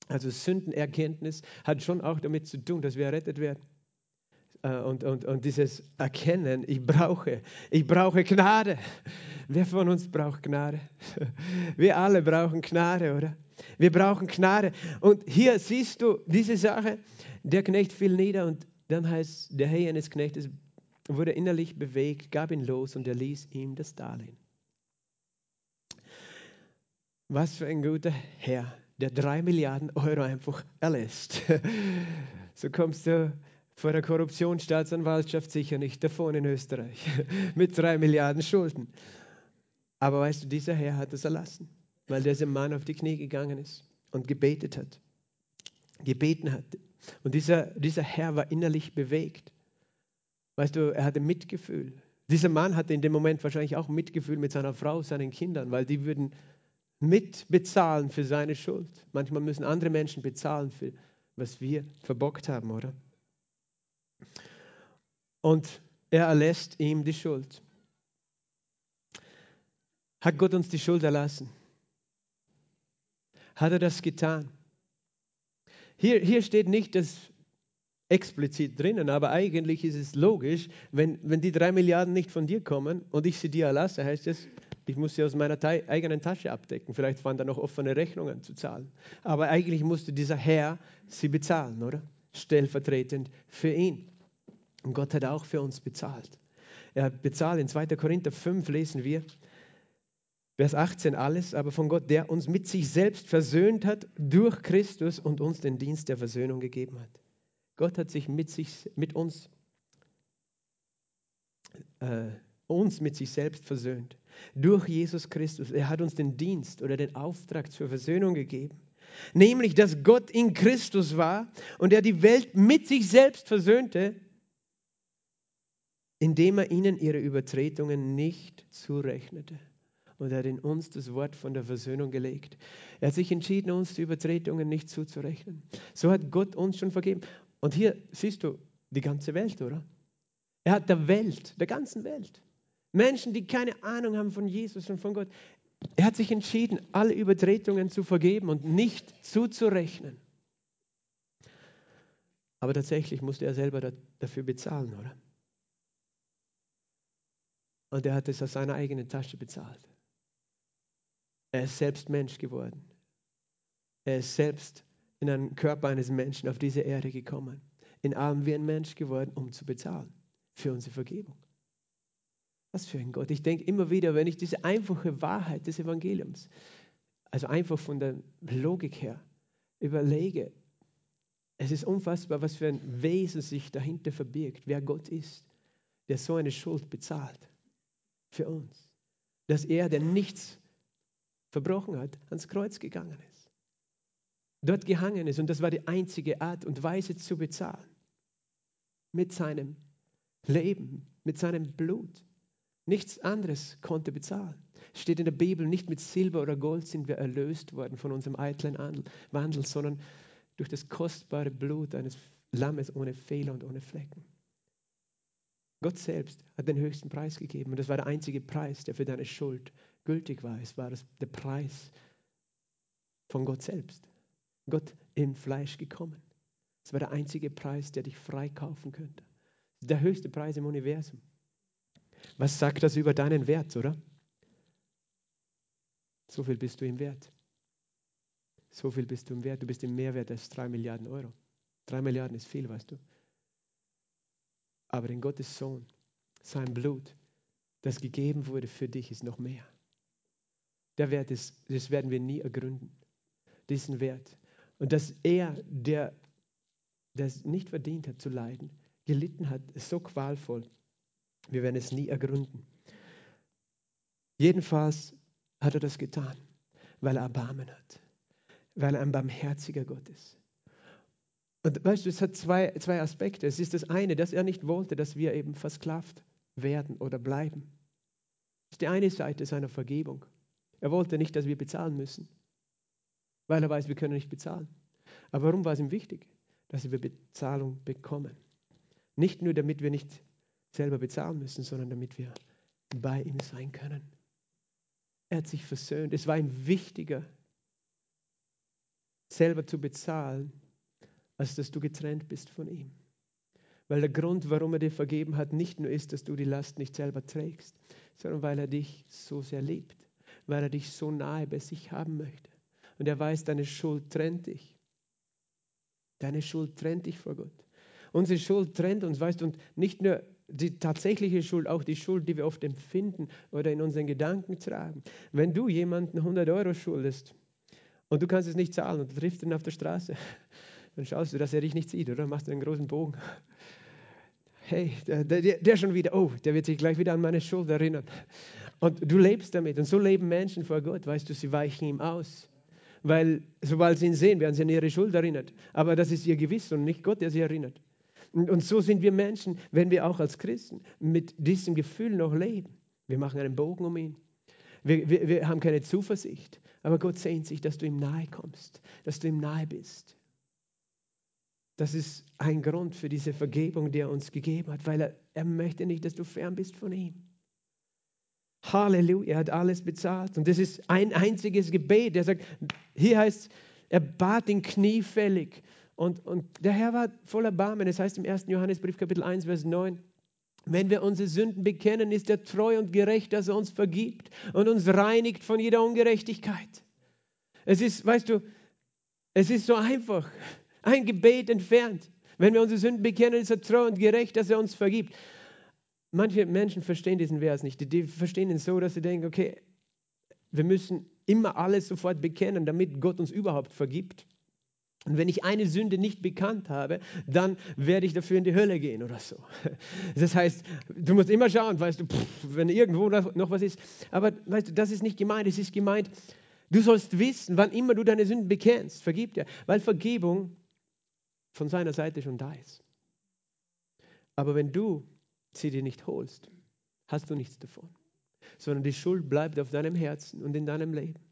Also Sündenerkenntnis hat schon auch damit zu tun, dass wir errettet werden. Äh, und, und, und dieses Erkennen, ich brauche, ich brauche Gnade. Wer von uns braucht Gnade? Wir alle brauchen Gnade, oder? Wir brauchen Gnade. Und hier siehst du diese Sache, der Knecht fiel nieder und dann heißt, der Herr eines Knechtes wurde innerlich bewegt, gab ihn los und er ließ ihm das Darlehen. Was für ein guter Herr, der drei Milliarden Euro einfach erlässt. So kommst du vor der Korruptionsstaatsanwaltschaft sicher nicht davon in Österreich mit drei Milliarden Schulden. Aber weißt du, dieser Herr hat es erlassen, weil dieser Mann auf die Knie gegangen ist und gebetet hat, gebeten hat. Und dieser, dieser Herr war innerlich bewegt. Weißt du, er hatte Mitgefühl. Dieser Mann hatte in dem Moment wahrscheinlich auch Mitgefühl mit seiner Frau, seinen Kindern, weil die würden mitbezahlen für seine Schuld. Manchmal müssen andere Menschen bezahlen für was wir verbockt haben, oder? Und er erlässt ihm die Schuld. Hat Gott uns die Schuld erlassen? Hat er das getan? Hier, hier steht nicht das explizit drinnen, aber eigentlich ist es logisch, wenn, wenn die drei Milliarden nicht von dir kommen und ich sie dir erlasse, heißt es, ich muss sie aus meiner eigenen Tasche abdecken. Vielleicht waren da noch offene Rechnungen zu zahlen. Aber eigentlich musste dieser Herr sie bezahlen, oder? Stellvertretend für ihn. Und Gott hat auch für uns bezahlt. Er bezahlt. In 2. Korinther 5 lesen wir, Vers 18, alles aber von Gott, der uns mit sich selbst versöhnt hat durch Christus und uns den Dienst der Versöhnung gegeben hat. Gott hat sich mit, sich, mit uns, äh, uns mit sich selbst versöhnt. Durch Jesus Christus. Er hat uns den Dienst oder den Auftrag zur Versöhnung gegeben. Nämlich, dass Gott in Christus war und er die Welt mit sich selbst versöhnte indem er ihnen ihre Übertretungen nicht zurechnete. Und er hat in uns das Wort von der Versöhnung gelegt. Er hat sich entschieden, uns die Übertretungen nicht zuzurechnen. So hat Gott uns schon vergeben. Und hier siehst du die ganze Welt, oder? Er hat der Welt, der ganzen Welt, Menschen, die keine Ahnung haben von Jesus und von Gott, Er hat sich entschieden, alle Übertretungen zu vergeben und nicht zuzurechnen. Aber tatsächlich musste er selber dafür bezahlen, oder? Und er hat es aus seiner eigenen Tasche bezahlt. Er ist selbst Mensch geworden. Er ist selbst in einen Körper eines Menschen auf diese Erde gekommen. In allem wie ein Mensch geworden, um zu bezahlen für unsere Vergebung. Was für ein Gott. Ich denke immer wieder, wenn ich diese einfache Wahrheit des Evangeliums, also einfach von der Logik her, überlege, es ist unfassbar, was für ein Wesen sich dahinter verbirgt, wer Gott ist, der so eine Schuld bezahlt für uns. Dass er, der nichts verbrochen hat, ans Kreuz gegangen ist. Dort gehangen ist und das war die einzige Art und Weise zu bezahlen. Mit seinem Leben, mit seinem Blut. Nichts anderes konnte bezahlen. Steht in der Bibel, nicht mit Silber oder Gold sind wir erlöst worden von unserem eitlen Wandel, sondern durch das kostbare Blut eines Lammes ohne Fehler und ohne Flecken. Gott selbst hat den höchsten Preis gegeben und das war der einzige Preis, der für deine Schuld gültig war. Es war der Preis von Gott selbst. Gott im Fleisch gekommen. Es war der einzige Preis, der dich freikaufen könnte. Der höchste Preis im Universum. Was sagt das über deinen Wert, oder? So viel bist du im Wert. So viel bist du im Wert. Du bist im Mehrwert als drei Milliarden Euro. Drei Milliarden ist viel, weißt du. Aber in Gottes Sohn, sein Blut, das gegeben wurde für dich, ist noch mehr. Der Wert ist, das werden wir nie ergründen. Diesen Wert. Und dass er, der das nicht verdient hat zu leiden, gelitten hat, ist so qualvoll. Wir werden es nie ergründen. Jedenfalls hat er das getan, weil er Erbarmen hat, weil er ein barmherziger Gott ist. Und weißt du, es hat zwei, zwei Aspekte. Es ist das eine, dass er nicht wollte, dass wir eben versklavt werden oder bleiben. Das ist die eine Seite seiner Vergebung. Er wollte nicht, dass wir bezahlen müssen, weil er weiß, wir können nicht bezahlen. Aber warum war es ihm wichtig, dass wir Bezahlung bekommen? Nicht nur, damit wir nicht selber bezahlen müssen, sondern damit wir bei ihm sein können. Er hat sich versöhnt. Es war ihm wichtiger, selber zu bezahlen, als dass du getrennt bist von ihm. Weil der Grund, warum er dir vergeben hat, nicht nur ist, dass du die Last nicht selber trägst, sondern weil er dich so sehr liebt, weil er dich so nahe bei sich haben möchte. Und er weiß, deine Schuld trennt dich. Deine Schuld trennt dich vor Gott. Unsere Schuld trennt uns, weißt du, und nicht nur die tatsächliche Schuld, auch die Schuld, die wir oft empfinden oder in unseren Gedanken tragen. Wenn du jemanden 100 Euro schuldest und du kannst es nicht zahlen und triffst ihn auf der Straße, dann schaust du, dass er dich nicht sieht, oder? Machst du einen großen Bogen. Hey, der, der, der schon wieder, oh, der wird sich gleich wieder an meine Schuld erinnern. Und du lebst damit. Und so leben Menschen vor Gott, weißt du, sie weichen ihm aus. Weil sobald sie ihn sehen, werden sie an ihre Schuld erinnert. Aber das ist ihr Gewissen und nicht Gott, der sie erinnert. Und, so sind wir Menschen, wenn wir auch als Christen mit diesem Gefühl noch leben. Wir machen einen Bogen um ihn. Wir, wir, wir haben keine Zuversicht. Aber Gott sehnt sich, dass du ihm nahe kommst, dass du ihm nahe bist. Das ist ein Grund für diese Vergebung, die er uns gegeben hat, weil er, er möchte nicht, dass du fern bist von ihm. Halleluja, er hat alles bezahlt. Und das ist ein einziges Gebet. Er sagt, hier heißt er bat ihn kniefällig. Und, und der Herr war voller Barmen. Es heißt im 1. Johannesbrief, Kapitel 1, Vers 9, wenn wir unsere Sünden bekennen, ist er treu und gerecht, dass er uns vergibt und uns reinigt von jeder Ungerechtigkeit. Es ist, weißt du, es ist so einfach ein Gebet entfernt. Wenn wir unsere Sünden bekennen, ist er treu und gerecht, dass er uns vergibt. Manche Menschen verstehen diesen Vers nicht. Die, die verstehen ihn so, dass sie denken, okay, wir müssen immer alles sofort bekennen, damit Gott uns überhaupt vergibt. Und wenn ich eine Sünde nicht bekannt habe, dann werde ich dafür in die Hölle gehen oder so. Das heißt, du musst immer schauen, weißt du, pff, wenn irgendwo noch was ist. Aber weißt du, das ist nicht gemeint. Es ist gemeint, du sollst wissen, wann immer du deine Sünden bekennst, vergib dir. Weil Vergebung von seiner Seite schon da ist. Aber wenn du sie dir nicht holst, hast du nichts davon, sondern die Schuld bleibt auf deinem Herzen und in deinem Leben.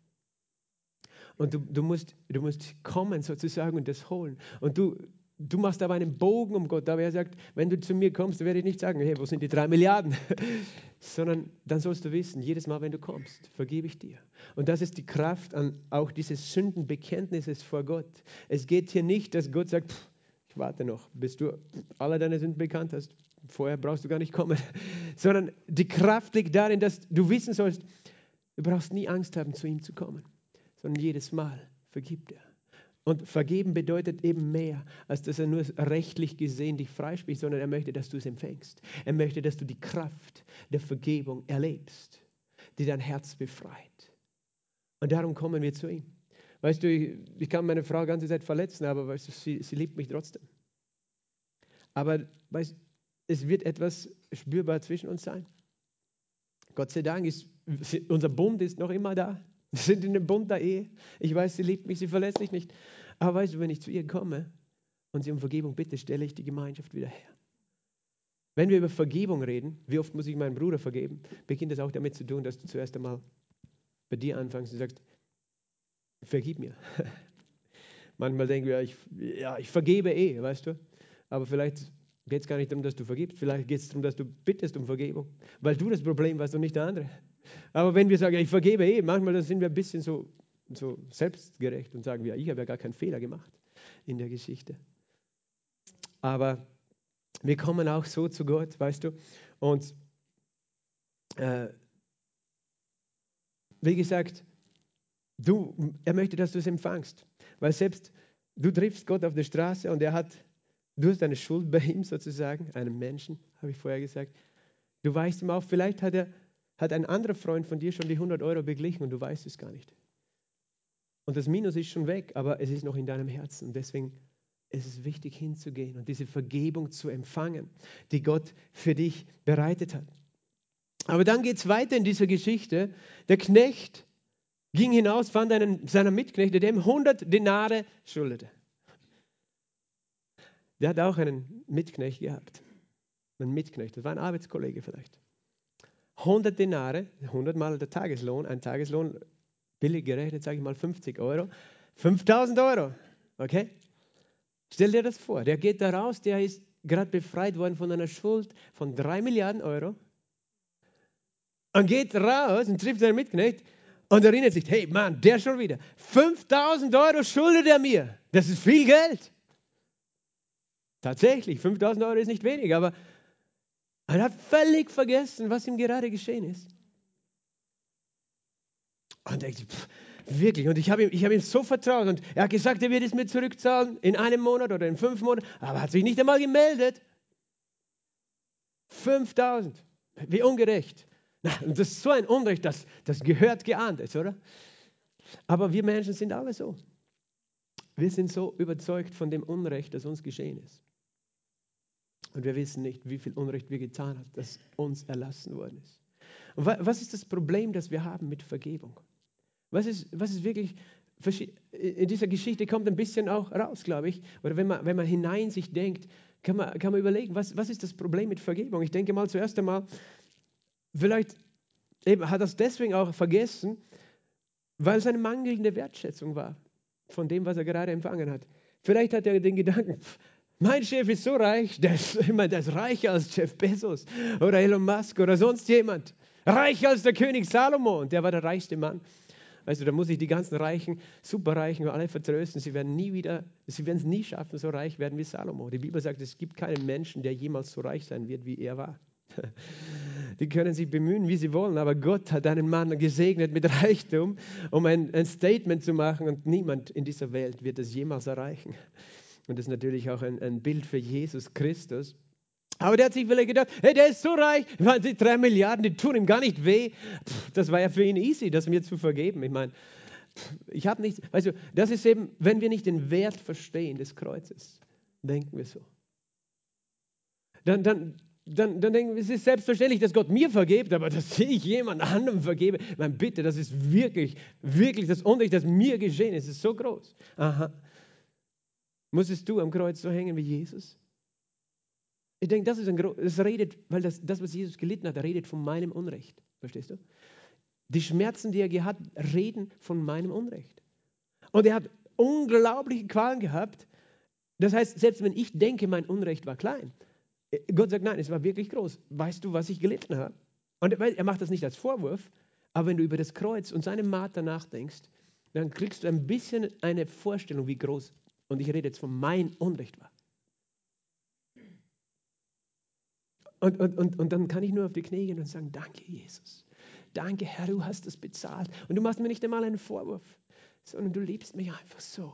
Und du, du, musst, du musst kommen sozusagen und das holen. Und du, du machst aber einen Bogen um Gott. Aber er sagt, wenn du zu mir kommst, werde ich nicht sagen, hey, wo sind die drei Milliarden? Sondern dann sollst du wissen, jedes Mal, wenn du kommst, vergebe ich dir. Und das ist die Kraft an auch dieses Sündenbekenntnisses vor Gott. Es geht hier nicht, dass Gott sagt, pff, ich warte noch, bis du alle deine Sünden bekannt hast. Vorher brauchst du gar nicht kommen. Sondern die Kraft liegt darin, dass du wissen sollst, du brauchst nie Angst haben, zu ihm zu kommen. Sondern jedes Mal vergibt er. Und vergeben bedeutet eben mehr, als dass er nur rechtlich gesehen dich freispricht, sondern er möchte, dass du es empfängst. Er möchte, dass du die Kraft der Vergebung erlebst, die dein Herz befreit. Und darum kommen wir zu ihm. Weißt du, ich, kann meine Frau die ganze Zeit verletzen, aber weißt du, sie, sie liebt mich trotzdem. Aber weißt, es wird etwas spürbar zwischen uns sein. Gott sei Dank ist unser Bund ist noch immer da. Wir sind in dem Bund der Ehe. Ich weiß, sie liebt mich, sie verlässt mich nicht. Aber weißt du, wenn ich zu ihr komme und sie um Vergebung bitte, stelle ich die Gemeinschaft wieder her. Wenn wir über Vergebung reden, wie oft muss ich meinem Bruder vergeben, beginnt das auch damit zu tun, dass du zuerst einmal bei dir anfängst und sagst, vergib mir. Manchmal denken wir, ich, ja, ich vergebe eh, weißt du. Aber vielleicht geht es gar nicht darum, dass du vergibst. Vielleicht geht es darum, dass du bittest um Vergebung, weil du das Problem warst und nicht der andere. Aber wenn wir sagen, ich vergebe eh, manchmal sind wir ein bisschen so, so selbstgerecht und sagen wir, ich habe ja gar keinen Fehler gemacht in der Geschichte. Aber wir kommen auch so zu Gott, weißt du. Und äh, wie gesagt, du, er möchte, dass du es empfangst. Weil selbst du triffst Gott auf der Straße und er hat, du hast eine Schuld bei ihm sozusagen, einem Menschen, habe ich vorher gesagt. Du weißt ihm auch, vielleicht hat er hat ein anderer Freund von dir schon die 100 Euro beglichen und du weißt es gar nicht. Und das Minus ist schon weg, aber es ist noch in deinem Herzen. Deswegen ist es wichtig hinzugehen und diese Vergebung zu empfangen, die Gott für dich bereitet hat. Aber dann geht es weiter in dieser Geschichte. Der Knecht ging hinaus, fand einen seiner Mitknechte, der ihm 100 Denare schuldete. Der hat auch einen Mitknecht gehabt. Ein Mitknecht, das war ein Arbeitskollege vielleicht. 100 Denare, 100 mal der Tageslohn, ein Tageslohn, billig gerechnet, sage ich mal 50 Euro, 5000 Euro, okay? Stell dir das vor, der geht da raus, der ist gerade befreit worden von einer Schuld von 3 Milliarden Euro und geht raus und trifft seinen Mitknecht und erinnert sich, hey Mann, der schon wieder, 5000 Euro schuldet er mir, das ist viel Geld. Tatsächlich, 5000 Euro ist nicht wenig, aber er hat völlig vergessen, was ihm gerade geschehen ist. Und denkt, pff, wirklich, und ich habe ihm, hab ihm so vertraut und er hat gesagt, er wird es mir zurückzahlen in einem Monat oder in fünf Monaten, aber hat sich nicht einmal gemeldet. 5000, wie ungerecht. Das ist so ein Unrecht, das, das gehört geahndet, oder? Aber wir Menschen sind alle so. Wir sind so überzeugt von dem Unrecht, das uns geschehen ist. Und wir wissen nicht, wie viel Unrecht wir getan haben, das uns erlassen worden ist. Und was ist das Problem, das wir haben mit Vergebung? Was ist, was ist wirklich, in dieser Geschichte kommt ein bisschen auch raus, glaube ich, oder wenn man, wenn man hinein sich denkt, kann man, kann man überlegen, was, was ist das Problem mit Vergebung? Ich denke mal zuerst einmal, vielleicht eben hat er es deswegen auch vergessen, weil es eine mangelnde Wertschätzung war von dem, was er gerade empfangen hat. Vielleicht hat er den Gedanken, mein Chef ist so reich, der ist, ich meine, reicher als Jeff Bezos oder Elon Musk oder sonst jemand. Reicher als der König Salomo und der war der reichste Mann. Du, da muss ich die ganzen Reichen, Superreichen alle vertrösten. Sie werden nie wieder, sie werden es nie schaffen, so reich werden wie Salomo. Die Bibel sagt, es gibt keinen Menschen, der jemals so reich sein wird, wie er war. Die können sich bemühen, wie sie wollen, aber Gott hat einen Mann gesegnet mit Reichtum, um ein, ein Statement zu machen und niemand in dieser Welt wird es jemals erreichen. Und das ist natürlich auch ein, ein Bild für Jesus Christus. Aber der hat sich vielleicht gedacht, hey, der ist so reich, die drei Milliarden, die tun ihm gar nicht weh. Das war ja für ihn easy, das mir zu vergeben. Ich meine, ich habe nichts, weißt du, das ist eben, wenn wir nicht den Wert verstehen des Kreuzes, denken wir so. Dann, dann, dann, dann denken wir, es ist selbstverständlich, dass Gott mir vergibt, aber dass ich jemand anderem vergebe, ich meine, bitte, das ist wirklich, wirklich das Unrecht, das mir geschehen ist, ist so groß. Aha. Musstest du am Kreuz so hängen wie Jesus? Ich denke, das ist ein das redet, weil das, das, was Jesus gelitten hat, redet von meinem Unrecht. Verstehst du? Die Schmerzen, die er gehabt hat, reden von meinem Unrecht. Und er hat unglaubliche Qualen gehabt, Das heißt, selbst wenn ich denke, mein Unrecht war klein, äh, Gott sagt, nein, es war wirklich groß. Weißt du, was ich gelitten habe? Und er macht das nicht als Vorwurf, aber wenn du über das Kreuz und seine Marter nachdenkst, dann kriegst du ein bisschen eine Vorstellung, wie groß, und ich rede jetzt von mein Unrecht war. Und, und, und, und dann kann ich nur auf die Knie gehen und sagen, danke Jesus. Danke Herr, du hast das bezahlt. Und du machst mir nicht einmal einen Vorwurf, sondern du liebst mich einfach so.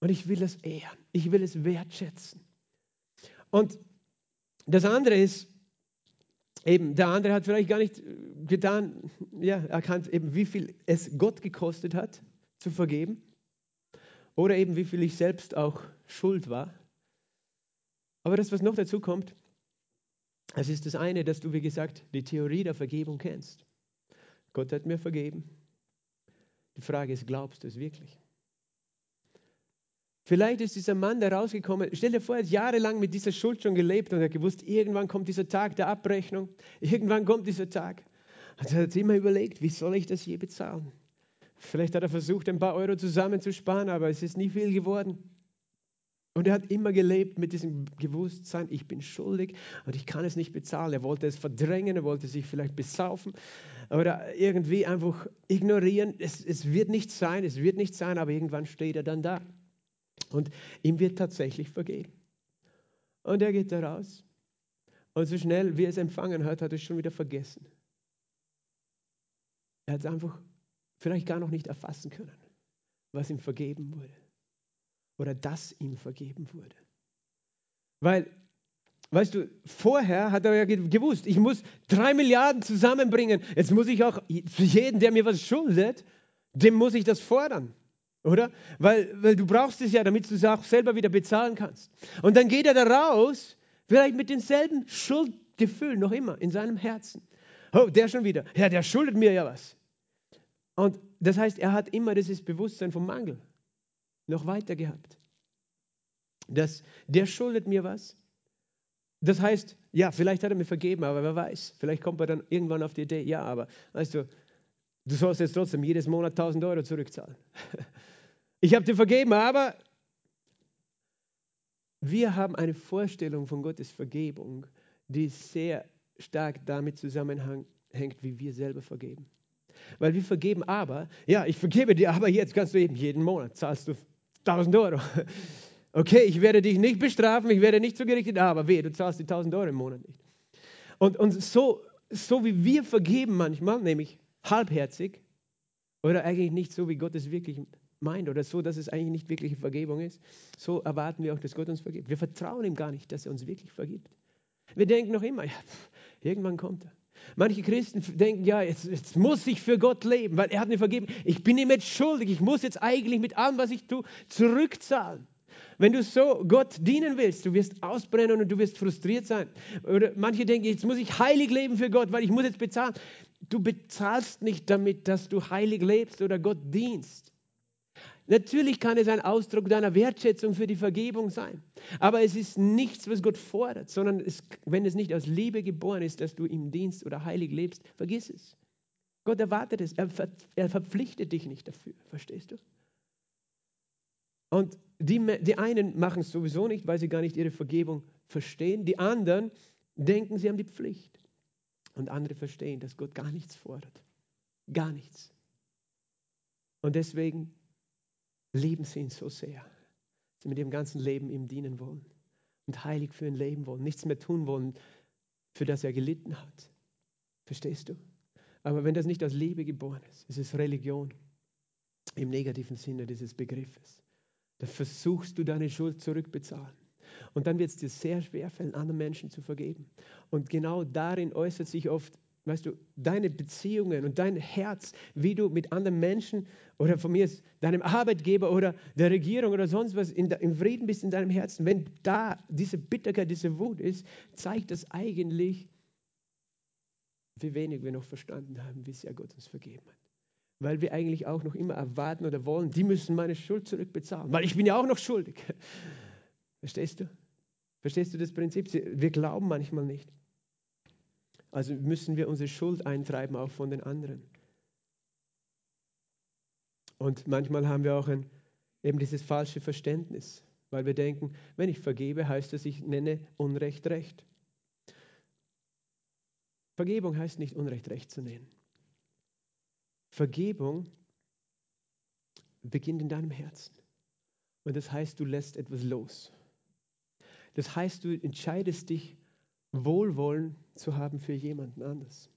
Und ich will es ehren. Ich will es wertschätzen. Und das andere ist, eben, der andere hat vielleicht gar nicht getan, ja, erkannt, eben, wie viel es Gott gekostet hat, zu vergeben. Oder eben, wie viel ich selbst auch schuld war. Aber das, was noch dazu kommt, es ist das eine, dass du, wie gesagt, die Theorie der Vergebung kennst. Gott hat mir vergeben. Die Frage ist, glaubst du es wirklich? Vielleicht ist dieser Mann da rausgekommen, stell dir vor, er hat jahrelang mit dieser Schuld schon gelebt und er hat gewusst, irgendwann kommt dieser Tag der Abrechnung, irgendwann kommt dieser Tag. Also er hat immer überlegt, wie soll ich das je bezahlen? Vielleicht hat er versucht, ein paar Euro zusammenzusparen, aber es ist nie viel geworden. Und er hat immer gelebt mit diesem Bewusstsein, ich bin schuldig und ich kann es nicht bezahlen. Er wollte es verdrängen, er wollte sich vielleicht besaufen oder irgendwie einfach ignorieren. Es, es wird nicht sein, es wird nicht sein, aber irgendwann steht er dann da. Und ihm wird tatsächlich vergeben. Und er geht da raus. Und so schnell, wie er es empfangen hat, hat er es schon wieder vergessen. Er hat es einfach vielleicht gar noch nicht erfassen können, was ihm vergeben wurde oder dass ihm vergeben wurde. Weil, weißt du, vorher hat er ja gewusst, ich muss drei Milliarden zusammenbringen. Jetzt muss ich auch jeden, der mir was schuldet, dem muss ich das fordern. Oder? Weil, weil du brauchst es ja, damit du es auch selber wieder bezahlen kannst. Und dann geht er da raus, vielleicht mit denselben Schuldgefühlen noch immer in seinem Herzen. Oh, der schon wieder. Ja, der schuldet mir ja was. Und das heißt, er hat immer dieses Bewusstsein vom Mangel noch weiter gehabt. Das, der schuldet mir was. Das heißt, ja, vielleicht hat er mir vergeben, aber wer weiß, vielleicht kommt er dann irgendwann auf die Idee, ja, aber weißt du, du sollst jetzt trotzdem jedes Monat 1000 Euro zurückzahlen. Ich habe dir vergeben, aber wir haben eine Vorstellung von Gottes Vergebung, die sehr stark damit zusammenhängt, wie wir selber vergeben. Weil wir vergeben aber, ja, ich vergebe dir, aber jetzt kannst du eben jeden Monat zahlst du 1000 Euro. Okay, ich werde dich nicht bestrafen, ich werde nicht zugerichtet, aber weh, du zahlst die 1000 Euro im Monat nicht. Und, und so, so wie wir vergeben manchmal, nämlich halbherzig, oder eigentlich nicht so, wie Gott es wirklich meint, oder so, dass es eigentlich nicht wirkliche Vergebung ist, so erwarten wir auch, dass Gott uns vergibt. Wir vertrauen ihm gar nicht, dass er uns wirklich vergibt. Wir denken noch immer, ja, pff, irgendwann kommt er. Manche Christen denken, ja, jetzt, jetzt, muss ich für Gott leben, weil er hat mir vergeben. Ich bin ihm jetzt schuldig. Ich muss jetzt eigentlich mit allem, was ich tue, zurückzahlen. Wenn du so Gott dienen willst, du wirst ausbrennen und du wirst frustriert sein. Oder manche denken, jetzt muss ich heilig leben für Gott, weil ich muss jetzt bezahlen. Du bezahlst nicht damit, dass du heilig lebst oder Gott dienst. Natürlich kann es ein Ausdruck deiner Wertschätzung für die Vergebung sein. Aber es ist nichts, was Gott fordert, sondern es, wenn es nicht aus Liebe geboren ist, dass du ihm dienst oder heilig lebst, vergiss es. Gott erwartet es. Er, ver, er verpflichtet dich nicht dafür. Verstehst du? Und die, die einen machen es sowieso nicht, weil sie gar nicht ihre Vergebung verstehen. Die anderen denken, sie haben die Pflicht. Und andere verstehen, dass Gott gar nichts fordert. Gar nichts. Und deswegen lieben sie ihn so sehr, dass sie mit ihrem ganzen Leben ihm dienen wollen und heilig für ihn leben wollen, nichts mehr tun wollen, für das er gelitten hat. Verstehst du? Aber wenn das nicht aus Liebe geboren ist, ist es Religion im negativen Sinne dieses Begriffes. Da versuchst du deine Schuld zurückbezahlen. Und dann wird es dir sehr schwer fallen, anderen Menschen zu vergeben. Und genau darin äußert sich oft, weißt du, deine Beziehungen und dein Herz, wie du mit anderen Menschen oder von mir deinem Arbeitgeber oder der Regierung oder sonst was in, im Frieden bist in deinem Herzen. Wenn da diese Bitterkeit, diese Wut ist, zeigt das eigentlich, wie wenig wir noch verstanden haben, wie sehr Gott uns vergeben hat weil wir eigentlich auch noch immer erwarten oder wollen, die müssen meine Schuld zurückbezahlen, weil ich bin ja auch noch schuldig. Verstehst du? Verstehst du das Prinzip? Wir glauben manchmal nicht. Also müssen wir unsere Schuld eintreiben, auch von den anderen. Und manchmal haben wir auch ein, eben dieses falsche Verständnis weil wir denken, wenn ich vergebe, heißt es, ich nenne Unrecht Recht. Vergebung heißt nicht Unrecht Recht zu nennen. Vergebung beginnt in deinem Herzen. Und das heißt, du lässt etwas los. Das heißt, du entscheidest dich, Wohlwollen zu haben für jemanden anders.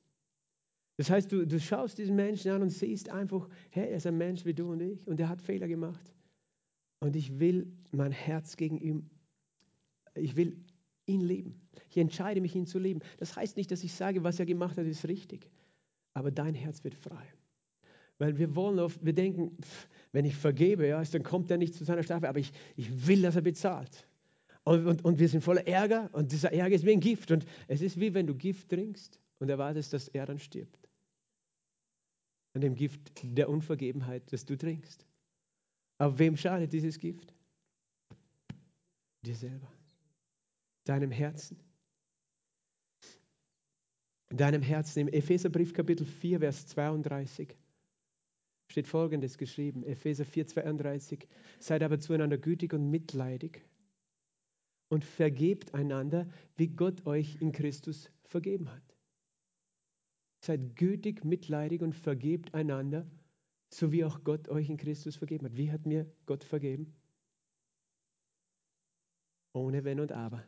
Das heißt, du, du schaust diesen Menschen an und siehst einfach, hey, er ist ein Mensch wie du und ich und er hat Fehler gemacht. Und ich will mein Herz gegen ihn, ich will ihn lieben. Ich entscheide mich, ihn zu lieben. Das heißt nicht, dass ich sage, was er gemacht hat, ist richtig. Aber dein Herz wird frei. Weil wir wollen oft, wir denken, pff, wenn ich vergebe, ja, dann kommt er nicht zu seiner Strafe, aber ich, ich will, dass er bezahlt. Und, und, und wir sind voller Ärger und dieser Ärger ist wie ein Gift. Und es ist wie wenn du Gift trinkst und erwartest, dass er dann stirbt. An dem Gift der Unvergebenheit, das du trinkst. Aber wem schadet dieses Gift? Dir selber. Deinem Herzen. Deinem Herzen. Im Epheserbrief Kapitel 4, Vers 32 steht folgendes geschrieben. Epheser 4, 32. Seid aber zueinander gütig und mitleidig und vergebt einander, wie Gott euch in Christus vergeben hat. Seid gütig, mitleidig und vergebt einander, so wie auch Gott euch in Christus vergeben hat. Wie hat mir Gott vergeben? Ohne Wenn und Aber.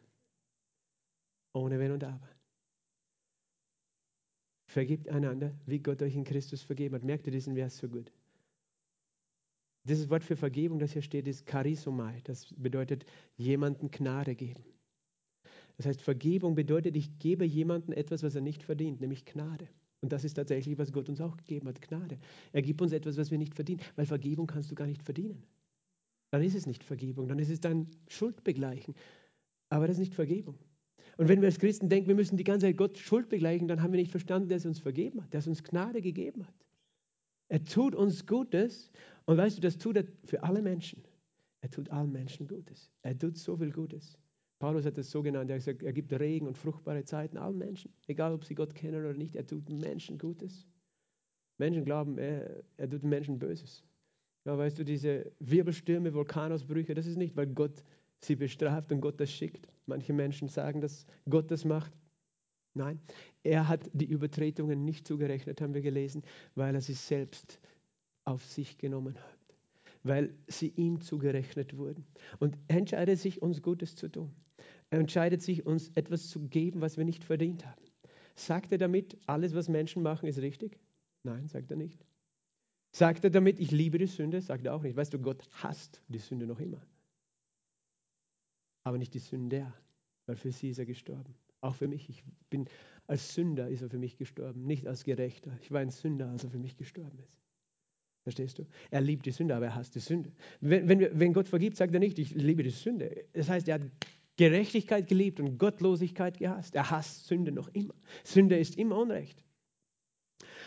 Ohne Wenn und Aber. Vergebt einander, wie Gott euch in Christus vergeben hat. Merkt ihr diesen Vers so gut? Dieses Wort für Vergebung, das hier steht, ist Charisomai. Das bedeutet jemanden Gnade geben. Das heißt, Vergebung bedeutet, ich gebe jemandem etwas, was er nicht verdient, nämlich Gnade. Und das ist tatsächlich, was Gott uns auch gegeben hat, Gnade. Er gibt uns etwas, was wir nicht verdienen, weil Vergebung kannst du gar nicht verdienen. Dann ist es nicht Vergebung, dann ist es dein Schuldbegleichen. Aber das ist nicht Vergebung. Und wenn wir als Christen denken, wir müssen die ganze Zeit Gott Schuld begleichen, dann haben wir nicht verstanden, dass er uns vergeben hat, dass er uns Gnade gegeben hat. Er tut uns Gutes und weißt du, das tut er für alle Menschen. Er tut allen Menschen Gutes. Er tut so viel Gutes. Paulus hat es so genannt, er gesagt, er gibt Regen und fruchtbare Zeiten allen Menschen, egal ob sie Gott kennen oder nicht, er tut Menschen Gutes. Menschen glauben, er, er tut Menschen Böses. Ja, weißt du, diese Wirbelstürme, Vulkanausbrüche, das ist nicht, weil Gott sie bestraft und Gott das schickt. Manche Menschen sagen, dass Gott das macht. Nein, er hat die Übertretungen nicht zugerechnet, haben wir gelesen, weil er sie selbst auf sich genommen hat, weil sie ihm zugerechnet wurden. Und er entscheidet sich, uns Gutes zu tun. Er entscheidet sich, uns etwas zu geben, was wir nicht verdient haben. Sagt er damit, alles, was Menschen machen, ist richtig? Nein, sagt er nicht. Sagt er damit, ich liebe die Sünde? Sagt er auch nicht. Weißt du, Gott hasst die Sünde noch immer. Aber nicht die Sünder, weil für sie ist er gestorben. Auch für mich. Ich bin als Sünder ist er für mich gestorben, nicht als Gerechter. Ich war ein Sünder, als er für mich gestorben ist. Verstehst du? Er liebt die Sünde, aber er hasst die Sünde. Wenn, wenn, wenn Gott vergibt, sagt er nicht, ich liebe die Sünde. Das heißt, er hat Gerechtigkeit geliebt und Gottlosigkeit gehasst. Er hasst Sünde noch immer. Sünde ist immer Unrecht.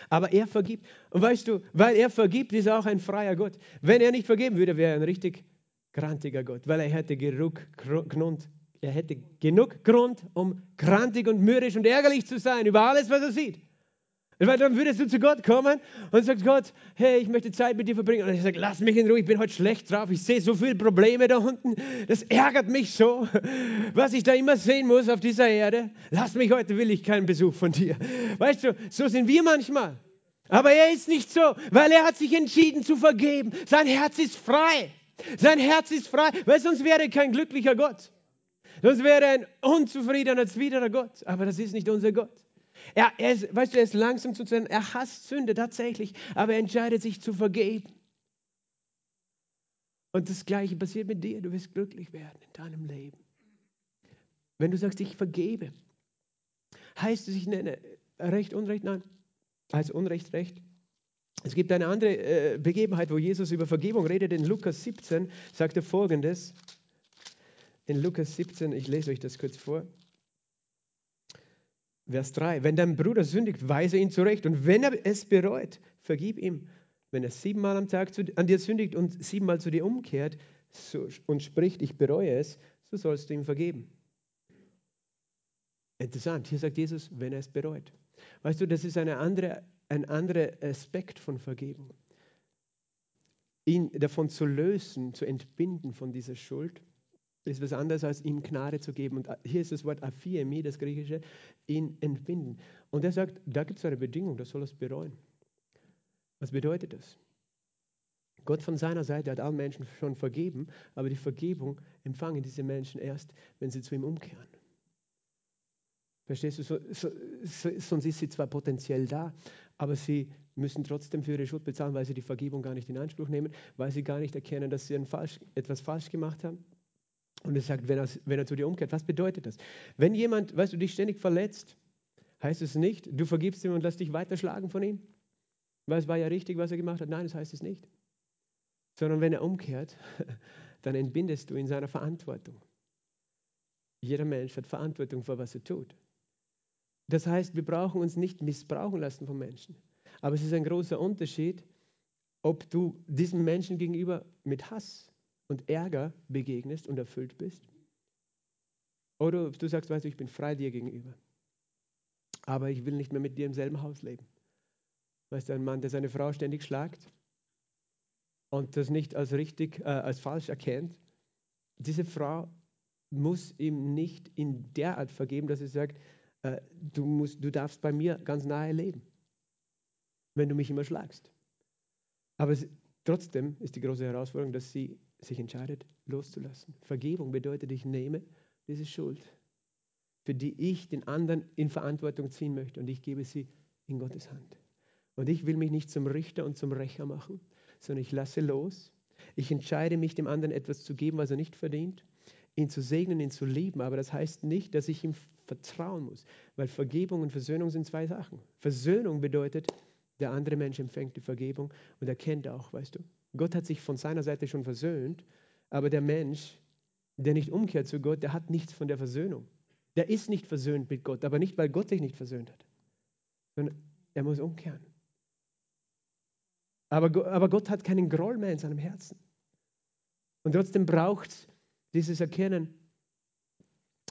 Aber er vergibt. Und weißt du, weil er vergibt, ist er auch ein freier Gott. Wenn er nicht vergeben würde, wäre er ein richtig grantiger Gott, weil er hätte genug Grund er hätte genug Grund, um krantig und mürrisch und ärgerlich zu sein über alles, was er sieht. Weil dann würdest du zu Gott kommen und sagst, Gott, hey, ich möchte Zeit mit dir verbringen. Und er sagt, lass mich in Ruhe, ich bin heute schlecht drauf, ich sehe so viele Probleme da unten. Das ärgert mich so, was ich da immer sehen muss auf dieser Erde. Lass mich heute, will ich keinen Besuch von dir. Weißt du, so sind wir manchmal. Aber er ist nicht so, weil er hat sich entschieden zu vergeben. Sein Herz ist frei. Sein Herz ist frei, weil sonst wäre er kein glücklicher Gott. Das wäre ein unzufriedener, zwiderer Gott. Aber das ist nicht unser Gott. Er, er ist, weißt du, er ist langsam zu sein. Er hasst Sünde tatsächlich, aber er entscheidet sich zu vergeben. Und das Gleiche passiert mit dir. Du wirst glücklich werden in deinem Leben. Wenn du sagst, ich vergebe, heißt es, ich nenne Recht, Unrecht? Nein. Also Unrecht, Recht. Es gibt eine andere äh, Begebenheit, wo Jesus über Vergebung redet. In Lukas 17 sagt er folgendes in Lukas 17, ich lese euch das kurz vor. Vers 3. Wenn dein Bruder sündigt, weise ihn zurecht. Und wenn er es bereut, vergib ihm. Wenn er siebenmal am Tag zu, an dir sündigt und siebenmal zu dir umkehrt so, und spricht, ich bereue es, so sollst du ihm vergeben. Interessant. Hier sagt Jesus, wenn er es bereut. Weißt du, das ist eine andere, ein anderer Aspekt von Vergebung. Ihn davon zu lösen, zu entbinden von dieser Schuld ist was anderes, als ihm Gnade zu geben. Und hier ist das Wort aphiemi, das griechische, ihn entbinden. Und er sagt, da gibt es eine Bedingung, das soll es bereuen. Was bedeutet das? Gott von seiner Seite hat allen Menschen schon vergeben, aber die Vergebung empfangen diese Menschen erst, wenn sie zu ihm umkehren. Verstehst du? So, so, so, sonst ist sie zwar potenziell da, aber sie müssen trotzdem für ihre Schuld bezahlen, weil sie die Vergebung gar nicht in Anspruch nehmen, weil sie gar nicht erkennen, dass sie falsch, etwas falsch gemacht haben. Und er sagt, wenn er, wenn er zu dir umkehrt, was bedeutet das? Wenn jemand, weißt du, dich ständig verletzt, heißt es nicht, du vergibst ihm und lässt dich weiterschlagen von ihm, weil es war ja richtig, was er gemacht hat. Nein, das heißt es nicht. Sondern wenn er umkehrt, dann entbindest du ihn seiner Verantwortung. Jeder Mensch hat Verantwortung für was er tut. Das heißt, wir brauchen uns nicht missbrauchen lassen von Menschen. Aber es ist ein großer Unterschied, ob du diesem Menschen gegenüber mit Hass und Ärger begegnest und erfüllt bist. Oder du sagst, weißt du, ich bin frei dir gegenüber. Aber ich will nicht mehr mit dir im selben Haus leben. Weißt du, ein Mann, der seine Frau ständig schlagt und das nicht als richtig, äh, als falsch erkennt, diese Frau muss ihm nicht in der Art vergeben, dass sie sagt, äh, du, musst, du darfst bei mir ganz nahe leben, wenn du mich immer schlagst. Aber es, trotzdem ist die große Herausforderung, dass sie sich entscheidet, loszulassen. Vergebung bedeutet, ich nehme diese Schuld, für die ich den anderen in Verantwortung ziehen möchte und ich gebe sie in Gottes Hand. Und ich will mich nicht zum Richter und zum Rächer machen, sondern ich lasse los. Ich entscheide mich, dem anderen etwas zu geben, was er nicht verdient, ihn zu segnen, ihn zu lieben. Aber das heißt nicht, dass ich ihm vertrauen muss, weil Vergebung und Versöhnung sind zwei Sachen. Versöhnung bedeutet, der andere Mensch empfängt die Vergebung und erkennt auch, weißt du, Gott hat sich von seiner Seite schon versöhnt, aber der Mensch, der nicht umkehrt zu Gott, der hat nichts von der Versöhnung. Der ist nicht versöhnt mit Gott, aber nicht, weil Gott sich nicht versöhnt hat, sondern er muss umkehren. Aber, aber Gott hat keinen Groll mehr in seinem Herzen. Und trotzdem braucht es dieses Erkennen,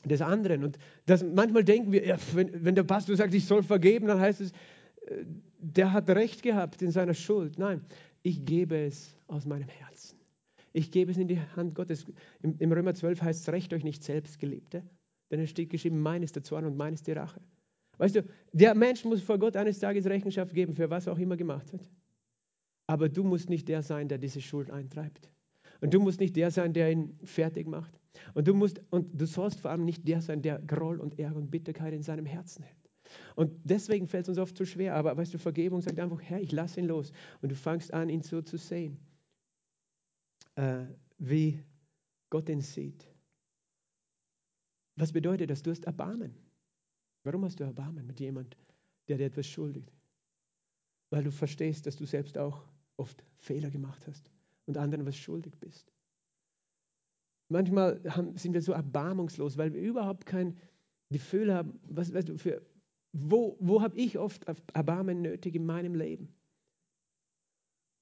des anderen. Und das, manchmal denken wir, wenn, wenn der Pastor sagt, ich soll vergeben, dann heißt es, äh, der hat recht gehabt in seiner Schuld. Nein, ich gebe es aus meinem Herzen. Ich gebe es in die Hand Gottes. Im, im Römer 12 heißt es, recht euch nicht selbst, Geliebte, denn es steht geschrieben, mein ist der Zorn und mein ist die Rache. Weißt du, der Mensch muss vor Gott eines Tages Rechenschaft geben, für was er auch immer gemacht hat. Aber du musst nicht der sein, der diese Schuld eintreibt. Und du musst nicht der sein, der ihn fertig macht. Und du musst und du sollst vor allem nicht der sein, der Groll und Ärger und Bitterkeit in seinem Herzen hält. Und deswegen fällt es uns oft zu schwer. Aber weißt du, Vergebung sagt einfach, Herr, ich lasse ihn los. Und du fangst an, ihn so zu sehen, äh, wie Gott ihn sieht. Was bedeutet das? Du hast Erbarmen. Warum hast du Erbarmen mit jemand, der dir etwas schuldigt? Weil du verstehst, dass du selbst auch oft Fehler gemacht hast und anderen was schuldig bist. Manchmal haben, sind wir so erbarmungslos, weil wir überhaupt kein Gefühl haben, was, weißt du, für, wo, wo habe ich oft Erbarmen nötig in meinem Leben?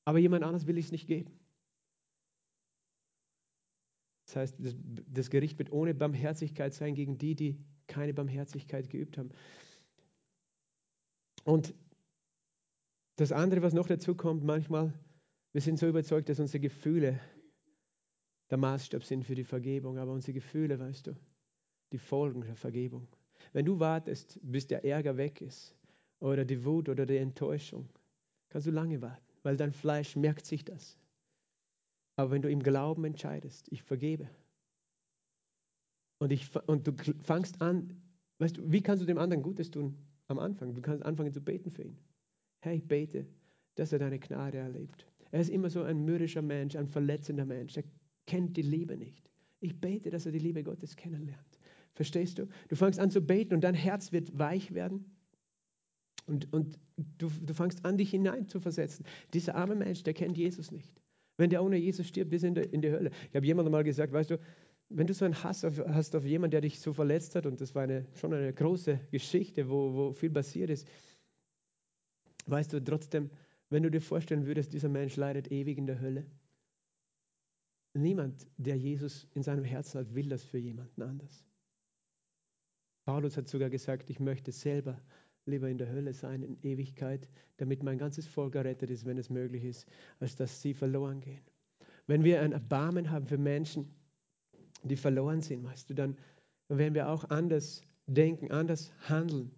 Aber jemand anderes will ich es nicht geben. Das heißt, das, das Gericht wird ohne Barmherzigkeit sein gegen die, die keine Barmherzigkeit geübt haben. Und das andere, was noch dazu kommt, manchmal, wir sind so überzeugt, dass unsere Gefühle der Maßstab sind für die Vergebung, aber unsere Gefühle, weißt du, die Folgen der Vergebung. Wenn du wartest, bis der Ärger weg ist oder die Wut oder die Enttäuschung, kannst du lange warten, weil dein Fleisch merkt sich das. Aber wenn du im Glauben entscheidest, ich vergebe und, ich, und du fangst an, weißt du, wie kannst du dem anderen Gutes tun am Anfang? Du kannst anfangen zu beten für ihn. Herr, ich bete, dass er deine Gnade erlebt. Er ist immer so ein mürrischer Mensch, ein verletzender Mensch. Er kennt die Liebe nicht. Ich bete, dass er die Liebe Gottes kennenlernt. Verstehst du? Du fängst an zu beten und dein Herz wird weich werden. Und, und du, du fängst an, dich hinein zu versetzen. Dieser arme Mensch, der kennt Jesus nicht. Wenn der ohne Jesus stirbt, wir sind in der Hölle. Ich habe jemandem mal gesagt, weißt du, wenn du so einen Hass auf, hast auf jemanden, der dich so verletzt hat, und das war eine, schon eine große Geschichte, wo, wo viel passiert ist, weißt du trotzdem, wenn du dir vorstellen würdest, dieser Mensch leidet ewig in der Hölle, Niemand, der Jesus in seinem Herzen hat, will das für jemanden anders. Paulus hat sogar gesagt, ich möchte selber lieber in der Hölle sein in Ewigkeit, damit mein ganzes Volk errettet ist, wenn es möglich ist, als dass sie verloren gehen. Wenn wir ein Erbarmen haben für Menschen, die verloren sind, weißt du, dann, dann werden wir auch anders denken, anders handeln.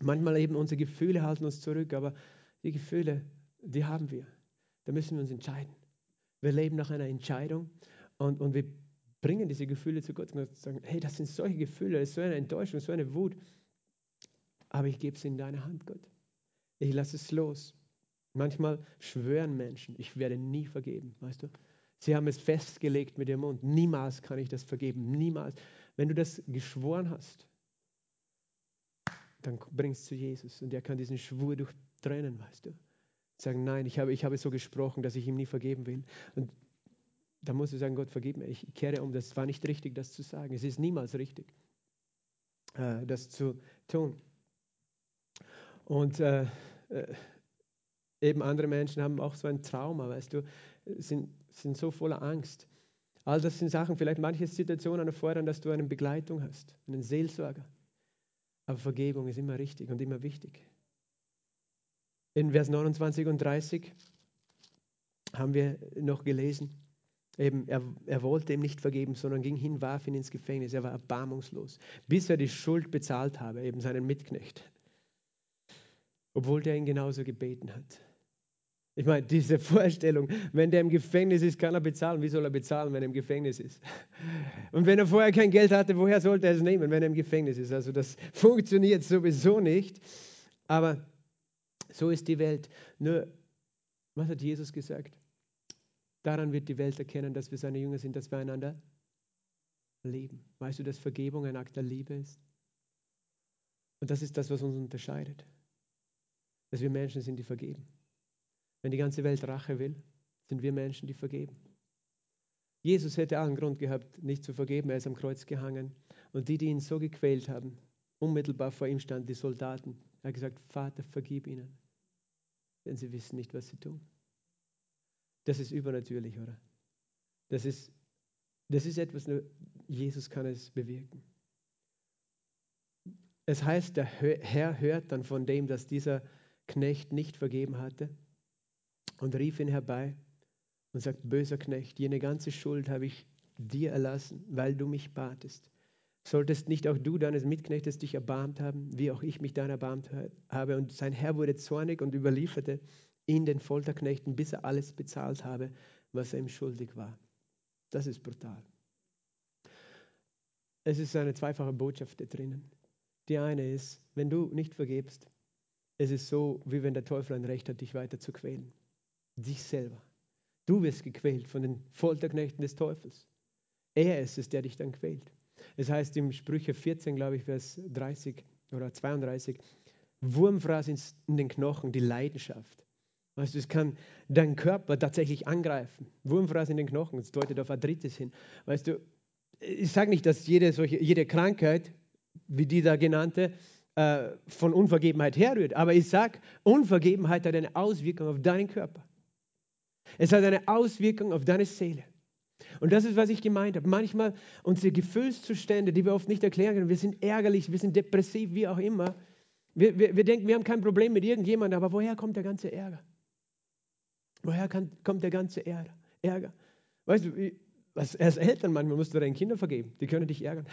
Manchmal eben unsere Gefühle halten uns zurück, aber die Gefühle, die haben wir. Da müssen wir uns entscheiden. Wir leben nach einer Entscheidung und, und wir bringen diese Gefühle zu Gott und sagen, hey, das sind solche Gefühle, das ist so eine Enttäuschung, so eine Wut. Aber ich gebe es in deine Hand, Gott. Ich lasse es los. Manchmal schwören Menschen, ich werde nie vergeben, weißt du? Sie haben es festgelegt mit ihrem Mund. Niemals kann ich das vergeben, niemals. Wenn du das geschworen hast, dann bringst du zu Jesus und er kann diesen Schwur durchtrennen, weißt du? Sagen, nein, ich habe, ich habe so gesprochen, dass ich ihm nie vergeben will. Und da musst du sagen, Gott, vergib mir, ich kehre um, das war nicht richtig, das zu sagen. Es ist niemals richtig, äh, das zu tun. Und äh, äh, eben andere Menschen haben auch so ein Trauma, weißt du, sind, sind so voller Angst. All das sind Sachen, vielleicht manche Situationen erfordern, dass du eine Begleitung hast, einen Seelsorger. Aber Vergebung ist immer richtig und immer wichtig. In Vers 29 und 30 haben wir noch gelesen, eben, er, er wollte ihm nicht vergeben, sondern ging hin, warf ihn ins Gefängnis. Er war erbarmungslos, bis er die Schuld bezahlt habe, eben seinen Mitknecht. Obwohl der ihn genauso gebeten hat. Ich meine, diese Vorstellung, wenn der im Gefängnis ist, kann er bezahlen. Wie soll er bezahlen, wenn er im Gefängnis ist? Und wenn er vorher kein Geld hatte, woher sollte er es nehmen, wenn er im Gefängnis ist? Also das funktioniert sowieso nicht. Aber so ist die Welt. Nur, was hat Jesus gesagt? Daran wird die Welt erkennen, dass wir seine Jünger sind, dass wir einander lieben. Weißt du, dass Vergebung ein Akt der Liebe ist? Und das ist das, was uns unterscheidet. Dass wir Menschen sind, die vergeben. Wenn die ganze Welt Rache will, sind wir Menschen, die vergeben. Jesus hätte allen Grund gehabt, nicht zu vergeben. Er ist am Kreuz gehangen. Und die, die ihn so gequält haben, unmittelbar vor ihm standen die Soldaten. Er hat gesagt, Vater, vergib ihnen, denn sie wissen nicht, was sie tun. Das ist übernatürlich, oder? Das ist, das ist etwas, nur Jesus kann es bewirken. Es heißt, der Herr hört dann von dem, dass dieser Knecht nicht vergeben hatte und rief ihn herbei und sagt, böser Knecht, jene ganze Schuld habe ich dir erlassen, weil du mich batest. Solltest nicht auch du deines Mitknechtes dich erbarmt haben, wie auch ich mich deiner erbarmt habe? Und sein Herr wurde zornig und überlieferte ihn den Folterknechten, bis er alles bezahlt habe, was er ihm schuldig war. Das ist brutal. Es ist eine zweifache Botschaft da drinnen. Die eine ist, wenn du nicht vergebst, es ist so, wie wenn der Teufel ein Recht hat, dich weiter zu quälen dich selber. Du wirst gequält von den Folterknechten des Teufels. Er ist es, der dich dann quält. Es heißt im Sprüche 14, glaube ich, Vers 30 oder 32, Wurmfraß in den Knochen, die Leidenschaft. Weißt du, es kann deinen Körper tatsächlich angreifen. Wurmfraß in den Knochen, das deutet auf Arthritis hin. Weißt du, ich sage nicht, dass jede, solche, jede Krankheit, wie die da genannte, äh, von Unvergebenheit herrührt. Aber ich sage, Unvergebenheit hat eine Auswirkung auf deinen Körper. Es hat eine Auswirkung auf deine Seele. Und das ist, was ich gemeint habe. Manchmal unsere Gefühlszustände, die wir oft nicht erklären können, wir sind ärgerlich, wir sind depressiv, wie auch immer. Wir, wir, wir denken, wir haben kein Problem mit irgendjemandem, aber woher kommt der ganze Ärger? Woher kann, kommt der ganze Ärger? Weißt du, was, als Eltern manchmal musst du deinen Kindern vergeben, die können dich ärgern.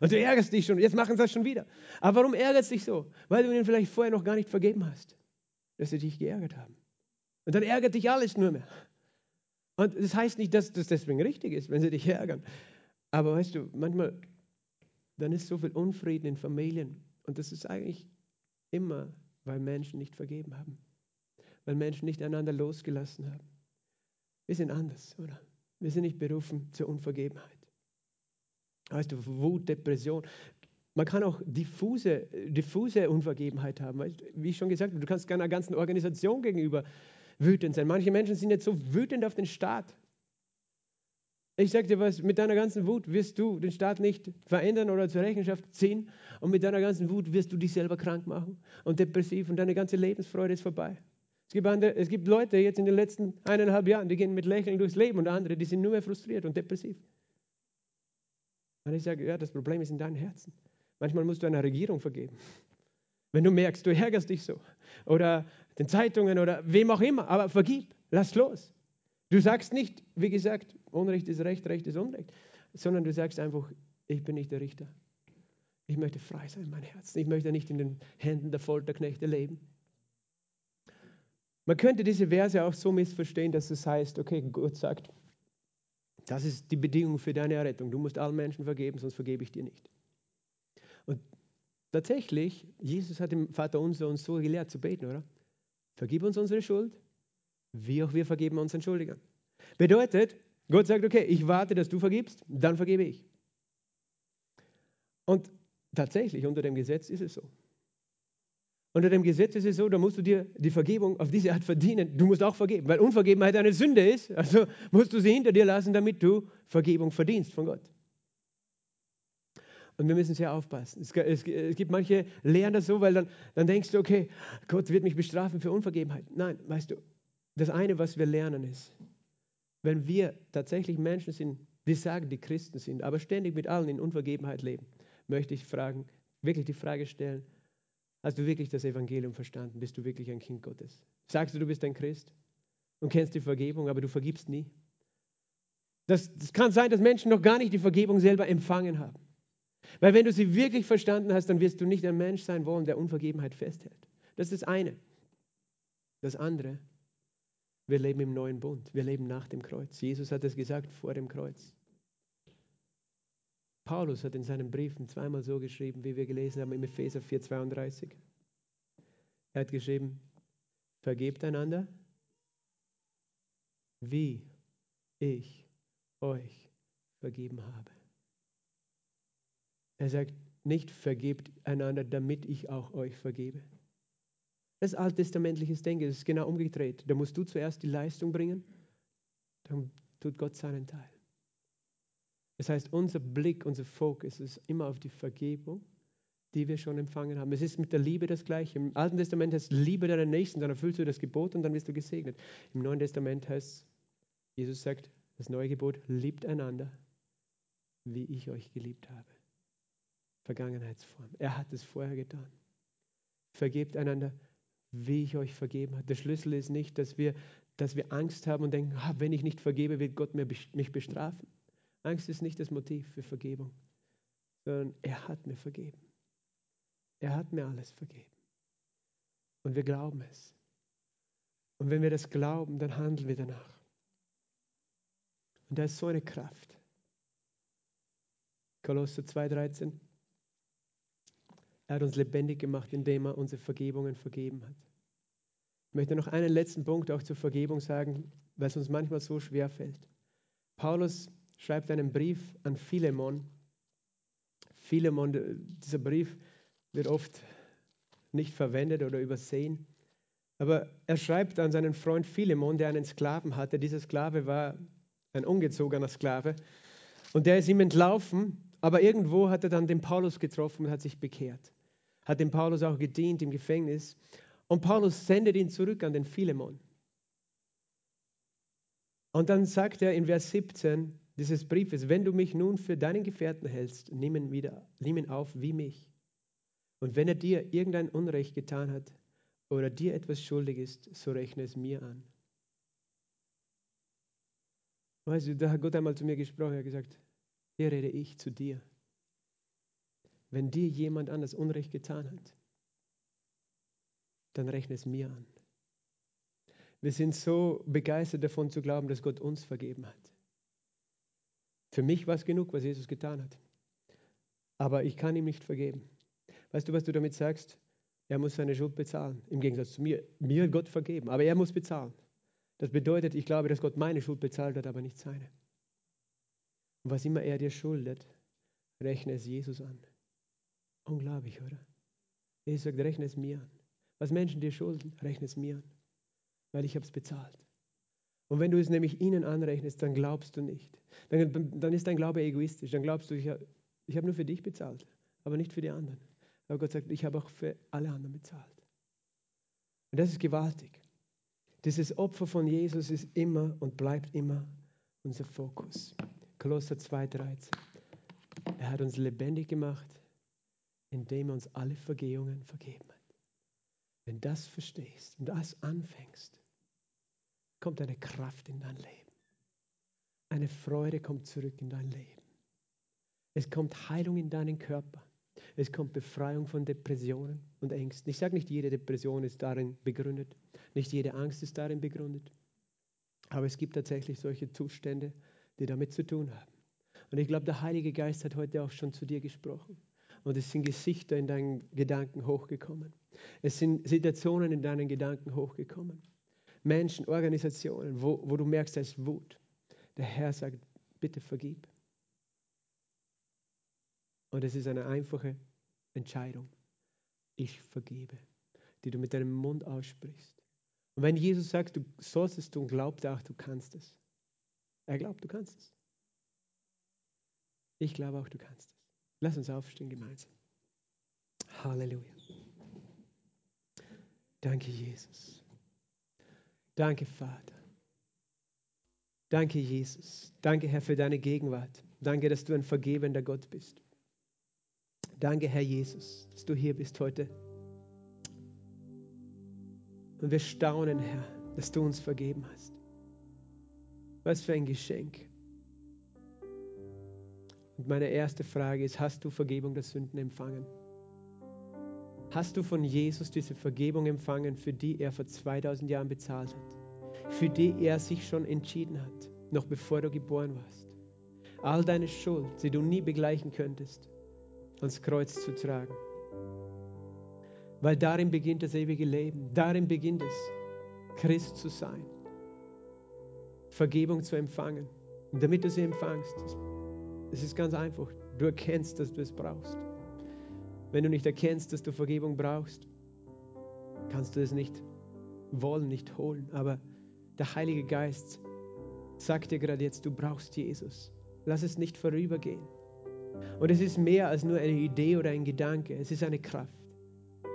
Und du ärgerst dich schon, jetzt machen sie das schon wieder. Aber warum ärgerst du dich so? Weil du ihnen vielleicht vorher noch gar nicht vergeben hast, dass sie dich geärgert haben. Und dann ärgert dich alles nur mehr. Und das heißt nicht, dass das deswegen richtig ist, wenn sie dich ärgern. Aber weißt du, manchmal, dann ist so viel Unfrieden in Familien. Und das ist eigentlich immer, weil Menschen nicht vergeben haben. Weil Menschen nicht einander losgelassen haben. Wir sind anders, oder? Wir sind nicht berufen zur Unvergebenheit. Weißt du, Wut, Depression. Man kann auch diffuse, diffuse Unvergebenheit haben. Wie ich schon gesagt habe, du kannst einer ganzen Organisation gegenüber wütend sein. Manche Menschen sind jetzt so wütend auf den Staat. Ich sage dir was, mit deiner ganzen Wut wirst du den Staat nicht verändern oder zur Rechenschaft ziehen. Und mit deiner ganzen Wut wirst du dich selber krank machen und depressiv und deine ganze Lebensfreude ist vorbei. Es gibt, andere, es gibt Leute jetzt in den letzten eineinhalb Jahren, die gehen mit Lächeln durchs Leben und andere, die sind nur mehr frustriert und depressiv. Und ich sage, ja, das Problem ist in deinem Herzen. Manchmal musst du einer Regierung vergeben. Wenn du merkst, du ärgerst dich so. Oder den Zeitungen oder wem auch immer. Aber vergib, lass los. Du sagst nicht, wie gesagt, Unrecht ist Recht, Recht ist Unrecht, sondern du sagst einfach, ich bin nicht der Richter. Ich möchte frei sein, mein Herz. Ich möchte nicht in den Händen der Folterknechte leben. Man könnte diese Verse auch so missverstehen, dass es heißt, okay, Gott sagt, das ist die Bedingung für deine Errettung. Du musst allen Menschen vergeben, sonst vergebe ich dir nicht. Und tatsächlich, Jesus hat dem Vater unser uns so gelehrt zu beten, oder? Vergib uns unsere Schuld, wie auch wir vergeben unseren Schuldigern. Bedeutet, Gott sagt, okay, ich warte, dass du vergibst, dann vergebe ich. Und tatsächlich, unter dem Gesetz ist es so. Unter dem Gesetz ist es so, da musst du dir die Vergebung auf diese Art verdienen. Du musst auch vergeben, weil Unvergebenheit eine Sünde ist. Also musst du sie hinter dir lassen, damit du Vergebung verdienst von Gott. Und wir müssen sehr aufpassen. Es, es, es, gibt manche Lehren das so, weil dann, dann denkst du, okay, Gott wird mich bestrafen für Unvergebenheit. Nein, weißt du, das eine, was wir lernen ist, wenn wir tatsächlich Menschen sind, die sagen, die Christen sind, aber ständig mit allen in Unvergebenheit leben, möchte ich fragen, wirklich die Frage stellen, hast du wirklich das Evangelium verstanden? Bist du wirklich ein Kind Gottes? Sagst du, du bist ein Christ und kennst die Vergebung, aber du vergibst nie? Das, das kann sein, dass Menschen noch gar nicht die Vergebung selber empfangen haben. Weil wenn du sie wirklich verstanden hast, dann wirst du nicht ein Mensch sein wollen, der Unvergebenheit festhält. Das ist das eine. Das andere, wir leben im neuen Bund. Wir leben nach dem Kreuz. Jesus hat es gesagt vor dem Kreuz. Paulus hat in seinen Briefen zweimal so geschrieben, wie wir gelesen haben im Epheser 4,32. Er hat geschrieben, vergebt einander, wie ich euch vergeben habe. Er sagt nicht, vergebt einander, damit ich auch euch vergebe. Das alttestamentliches Denken, ist genau umgedreht. Da musst du zuerst die Leistung bringen, dann tut Gott seinen Teil. Das heißt, unser Blick, unser Fokus ist immer auf die Vergebung, die wir schon empfangen haben. Es ist mit der Liebe das Gleiche. Im Alten Testament heißt Liebe deinen Nächsten, dann erfüllst du das Gebot und dann wirst du gesegnet. Im Neuen Testament heißt Jesus sagt, das neue Gebot, liebt einander, wie ich euch geliebt habe. Vergangenheitsform. Er hat es vorher getan. Vergebt einander, wie ich euch vergeben habe. Der Schlüssel ist nicht, dass wir, dass wir Angst haben und denken, ah, wenn ich nicht vergebe, wird Gott mich bestrafen. Angst ist nicht das Motiv für Vergebung, sondern er hat mir vergeben. Er hat mir alles vergeben. Und wir glauben es. Und wenn wir das glauben, dann handeln wir danach. Und da ist so eine Kraft. Kolosser 2,13. Er hat uns lebendig gemacht, indem er unsere Vergebungen vergeben hat. Ich möchte noch einen letzten Punkt auch zur Vergebung sagen, weil es uns manchmal so schwer fällt. Paulus schreibt einen Brief an Philemon. Philemon, dieser Brief wird oft nicht verwendet oder übersehen. Aber er schreibt an seinen Freund Philemon, der einen Sklaven hatte. Dieser Sklave war ein ungezogener Sklave. Und der ist ihm entlaufen, aber irgendwo hat er dann den Paulus getroffen und hat sich bekehrt hat dem Paulus auch gedient im Gefängnis. Und Paulus sendet ihn zurück an den Philemon. Und dann sagt er in Vers 17 dieses Briefes, wenn du mich nun für deinen Gefährten hältst, nimm ihn, wieder, nimm ihn auf wie mich. Und wenn er dir irgendein Unrecht getan hat oder dir etwas schuldig ist, so rechne es mir an. Weißt du, da hat Gott einmal zu mir gesprochen, er hat gesagt, hier rede ich zu dir wenn dir jemand anders Unrecht getan hat, dann rechne es mir an. Wir sind so begeistert davon zu glauben, dass Gott uns vergeben hat. Für mich war es genug, was Jesus getan hat. Aber ich kann ihm nicht vergeben. Weißt du, was du damit sagst? Er muss seine Schuld bezahlen. Im Gegensatz zu mir. Mir Gott vergeben, aber er muss bezahlen. Das bedeutet, ich glaube, dass Gott meine Schuld bezahlt hat, aber nicht seine. Und was immer er dir schuldet, rechne es Jesus an. Unglaublich, oder? Jesus sagt, rechne es mir an. Was Menschen dir schulden, rechne es mir an, weil ich habe es bezahlt. Und wenn du es nämlich ihnen anrechnest, dann glaubst du nicht. Dann, dann ist dein Glaube egoistisch. Dann glaubst du, ich habe hab nur für dich bezahlt, aber nicht für die anderen. Aber Gott sagt, ich habe auch für alle anderen bezahlt. Und das ist gewaltig. Dieses Opfer von Jesus ist immer und bleibt immer unser Fokus. Kolosser 2,13. Er hat uns lebendig gemacht indem er uns alle Vergehungen vergeben hat. Wenn das verstehst und das anfängst, kommt eine Kraft in dein Leben. Eine Freude kommt zurück in dein Leben. Es kommt Heilung in deinen Körper. Es kommt Befreiung von Depressionen und Ängsten. Ich sage nicht, jede Depression ist darin begründet. Nicht jede Angst ist darin begründet. Aber es gibt tatsächlich solche Zustände, die damit zu tun haben. Und ich glaube, der Heilige Geist hat heute auch schon zu dir gesprochen. Und es sind Gesichter in deinen Gedanken hochgekommen. Es sind Situationen in deinen Gedanken hochgekommen. Menschen, Organisationen, wo, wo du merkst, da ist Wut. Der Herr sagt, bitte vergib. Und es ist eine einfache Entscheidung. Ich vergebe, die du mit deinem Mund aussprichst. Und wenn Jesus sagt, du sollst es tun, glaubt er auch, du kannst es. Er glaubt, du kannst es. Ich glaube auch, du kannst es. Lass uns aufstehen gemeinsam. Halleluja. Danke, Jesus. Danke, Vater. Danke, Jesus. Danke, Herr, für deine Gegenwart. Danke, dass du ein vergebender Gott bist. Danke, Herr Jesus, dass du hier bist heute. Und wir staunen, Herr, dass du uns vergeben hast. Was für ein Geschenk. Und meine erste Frage ist, hast du Vergebung der Sünden empfangen? Hast du von Jesus diese Vergebung empfangen, für die er vor 2000 Jahren bezahlt hat? Für die er sich schon entschieden hat, noch bevor du geboren warst? All deine Schuld, die du nie begleichen könntest, ans Kreuz zu tragen. Weil darin beginnt das ewige Leben. Darin beginnt es, Christ zu sein. Vergebung zu empfangen. Und damit du sie empfangst, es ist ganz einfach. Du erkennst, dass du es brauchst. Wenn du nicht erkennst, dass du Vergebung brauchst, kannst du es nicht wollen, nicht holen. Aber der Heilige Geist sagt dir gerade jetzt, du brauchst Jesus. Lass es nicht vorübergehen. Und es ist mehr als nur eine Idee oder ein Gedanke. Es ist eine Kraft,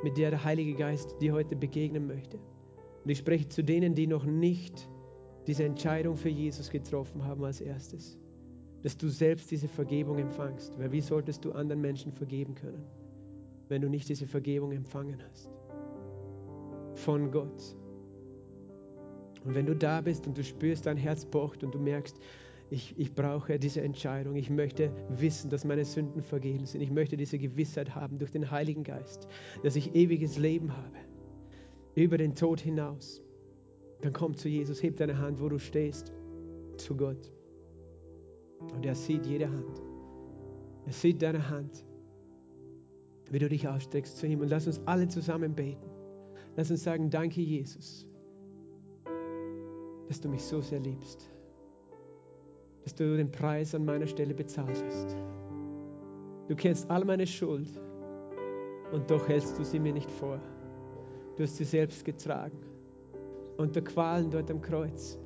mit der der Heilige Geist dir heute begegnen möchte. Und ich spreche zu denen, die noch nicht diese Entscheidung für Jesus getroffen haben als erstes, dass du selbst diese Vergebung empfangst. Weil wie solltest du anderen Menschen vergeben können, wenn du nicht diese Vergebung empfangen hast? Von Gott. Und wenn du da bist und du spürst, dein Herz pocht und du merkst, ich, ich brauche diese Entscheidung. Ich möchte wissen, dass meine Sünden vergeben sind. Ich möchte diese Gewissheit haben durch den Heiligen Geist, dass ich ewiges Leben habe, über den Tod hinaus. Dann komm zu Jesus, heb deine Hand, wo du stehst, zu Gott. Und er sieht jede Hand. Er sieht deine Hand, wie du dich ausstreckst zu ihm. Und lass uns alle zusammen beten. Lass uns sagen, danke Jesus, dass du mich so sehr liebst dass du den Preis an meiner Stelle bezahlt hast. Du kennst all meine Schuld und doch hältst du sie mir nicht vor. Du hast sie selbst getragen unter Qualen dort am Kreuz.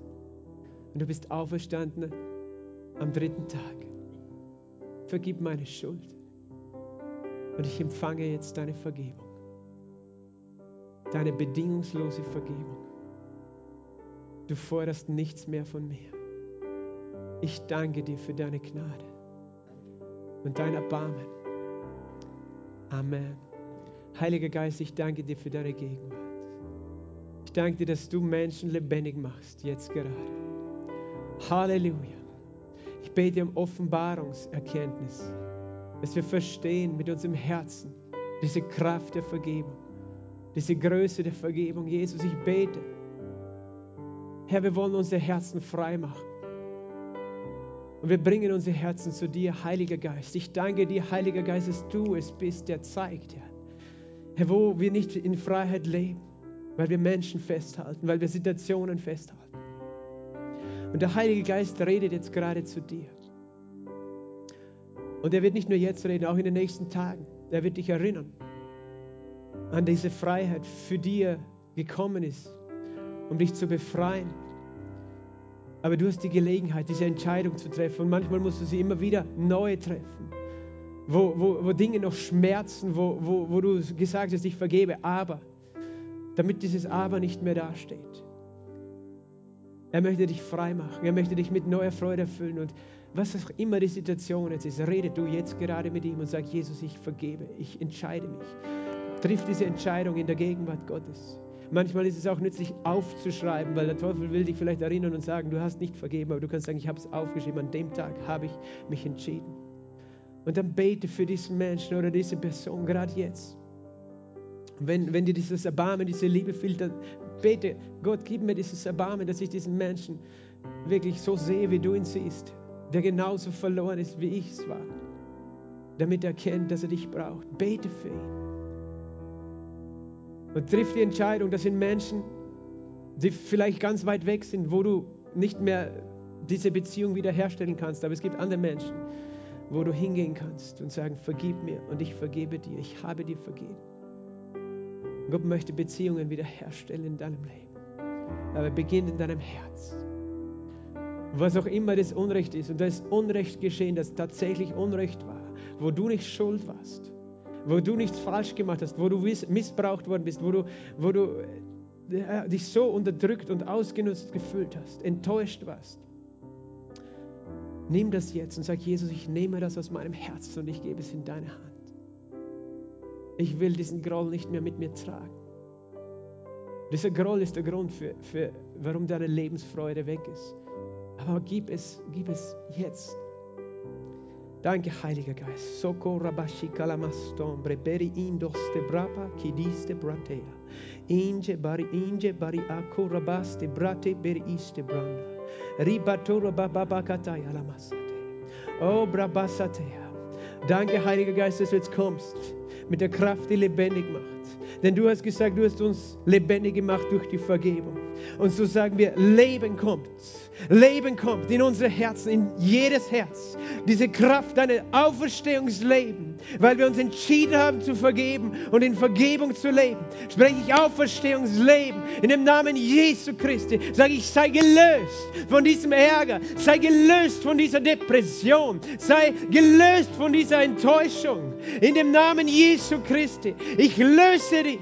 Und du bist auferstanden am dritten Tag. Vergib meine Schuld. Und ich empfange jetzt deine Vergebung. Deine bedingungslose Vergebung. Du forderst nichts mehr von mir. Ich danke dir für deine Gnade und dein Erbarmen. Amen. Heiliger Geist, ich danke dir für deine Gegenwart. Ich danke dir, dass du Menschen lebendig machst, jetzt gerade. Halleluja. Ich bete um Offenbarungserkenntnis, dass wir verstehen mit unserem Herzen diese Kraft der Vergebung, diese Größe der Vergebung. Jesus, ich bete. Herr, wir wollen unsere Herzen frei machen. Und wir bringen unsere Herzen zu dir, Heiliger Geist. Ich danke dir, Heiliger Geist, dass du es bist, der zeigt, Herr. Herr, wo wir nicht in Freiheit leben, weil wir Menschen festhalten, weil wir Situationen festhalten. Und der Heilige Geist redet jetzt gerade zu dir. Und er wird nicht nur jetzt reden, auch in den nächsten Tagen. Er wird dich erinnern an diese Freiheit, für die er gekommen ist, um dich zu befreien aber du hast die Gelegenheit, diese Entscheidung zu treffen. Und manchmal musst du sie immer wieder neu treffen. Wo, wo, wo Dinge noch schmerzen, wo, wo, wo du gesagt hast, ich vergebe, aber, damit dieses Aber nicht mehr dasteht. Er möchte dich frei machen. Er möchte dich mit neuer Freude erfüllen. Und was auch immer die Situation jetzt ist, rede du jetzt gerade mit ihm und sag, Jesus, ich vergebe. Ich entscheide mich. Triff diese Entscheidung in der Gegenwart Gottes. Manchmal ist es auch nützlich aufzuschreiben, weil der Teufel will dich vielleicht erinnern und sagen, du hast nicht vergeben, aber du kannst sagen, ich habe es aufgeschrieben, an dem Tag habe ich mich entschieden. Und dann bete für diesen Menschen oder diese Person, gerade jetzt. Wenn, wenn dir dieses Erbarmen, diese Liebe fehlt, dann bete, Gott, gib mir dieses Erbarmen, dass ich diesen Menschen wirklich so sehe, wie du ihn siehst, der genauso verloren ist, wie ich es war, damit er erkennt, dass er dich braucht. Bete für ihn. Und triff die Entscheidung, das sind Menschen, die vielleicht ganz weit weg sind, wo du nicht mehr diese Beziehung wiederherstellen kannst. Aber es gibt andere Menschen, wo du hingehen kannst und sagen, vergib mir und ich vergebe dir, ich habe dir vergeben. Gott möchte Beziehungen wiederherstellen in deinem Leben. Aber beginnt in deinem Herz. Was auch immer das Unrecht ist, und da ist Unrecht geschehen, das tatsächlich Unrecht war, wo du nicht schuld warst, wo du nichts falsch gemacht hast, wo du missbraucht worden bist, wo du, wo du äh, dich so unterdrückt und ausgenutzt gefühlt hast, enttäuscht warst. Nimm das jetzt und sag, Jesus, ich nehme das aus meinem Herzen und ich gebe es in deine Hand. Ich will diesen Groll nicht mehr mit mir tragen. Dieser Groll ist der Grund, für, für, warum deine Lebensfreude weg ist. Aber gib es, gib es jetzt. Danke, Heiliger Geist. Soko rabashi kalamaston breberi indos te brapa kidiste bratea. Inje bari inje bari ako rabaste brate beri iste branda. Ribatora bababakataya lamasate. Oh, brabasatea. Danke, Heiliger Geist, dass du jetzt kommst mit der Kraft, die lebendig macht. Denn du hast gesagt, du hast uns lebendig gemacht durch die Vergebung. Und so sagen wir, Leben kommt. Leben kommt in unsere Herzen, in jedes Herz. Diese Kraft, deine Auferstehungsleben, weil wir uns entschieden haben zu vergeben und in Vergebung zu leben. Spreche ich Auferstehungsleben in dem Namen Jesu Christi. Sage ich, sei gelöst von diesem Ärger, sei gelöst von dieser Depression, sei gelöst von dieser Enttäuschung. In dem Namen Jesu Christi. Ich löse dich.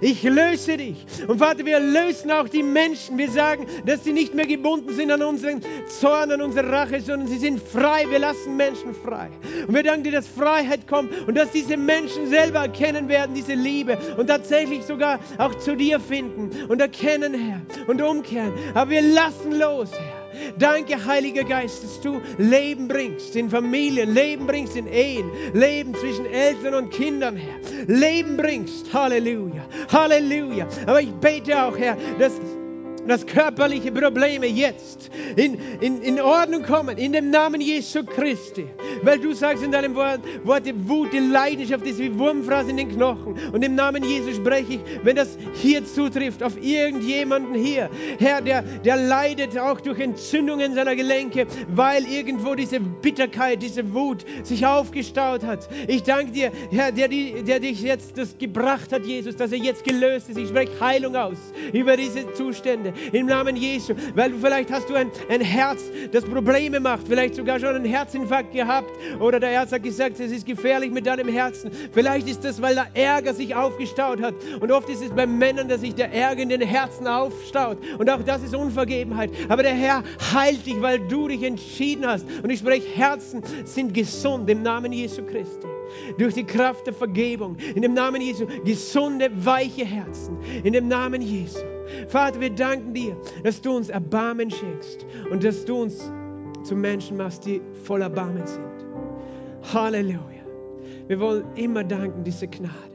Ich löse dich. Und Vater, wir lösen auch die Menschen. Wir sagen, dass sie nicht mehr gebunden sind an unseren Zorn, an unsere Rache, sondern sie sind frei. Wir lassen Menschen frei. Und wir danken dir, dass Freiheit kommt und dass diese Menschen selber erkennen werden, diese Liebe und tatsächlich sogar auch zu dir finden und erkennen, Herr, und umkehren. Aber wir lassen los, Herr. Danke, Heiliger Geist, dass du Leben bringst in Familien, Leben bringst in Ehen, Leben zwischen Eltern und Kindern, Herr. Leben bringst. Halleluja. Halleluja. Aber ich bete auch, Herr, dass dass körperliche Probleme jetzt in, in, in Ordnung kommen, in dem Namen Jesu Christi. Weil du sagst in deinem Wort, Worte, Wut, die Leidenschaft ist wie Wurmfraß in den Knochen. Und im Namen Jesu spreche ich, wenn das hier zutrifft, auf irgendjemanden hier, Herr, der, der leidet auch durch Entzündungen seiner Gelenke, weil irgendwo diese Bitterkeit, diese Wut sich aufgestaut hat. Ich danke dir, Herr, der, der dich jetzt das gebracht hat, Jesus, dass er jetzt gelöst ist. Ich spreche Heilung aus über diese Zustände im Namen Jesu. Weil vielleicht hast du ein, ein Herz, das Probleme macht, vielleicht sogar schon einen Herzinfarkt gehabt oder der Arzt hat gesagt, es ist gefährlich mit deinem Herzen. Vielleicht ist das, weil der Ärger sich aufgestaut hat. Und oft ist es bei Männern, dass sich der Ärger in den Herzen aufstaut. Und auch das ist Unvergebenheit. Aber der Herr heilt dich, weil du dich entschieden hast. Und ich spreche, Herzen sind gesund im Namen Jesu Christi durch die Kraft der Vergebung. In dem Namen Jesu, gesunde, weiche Herzen. In dem Namen Jesu. Vater, wir danken dir, dass du uns Erbarmen schenkst und dass du uns zu Menschen machst, die voller Erbarmen sind. Halleluja. Wir wollen immer danken, diese Gnade.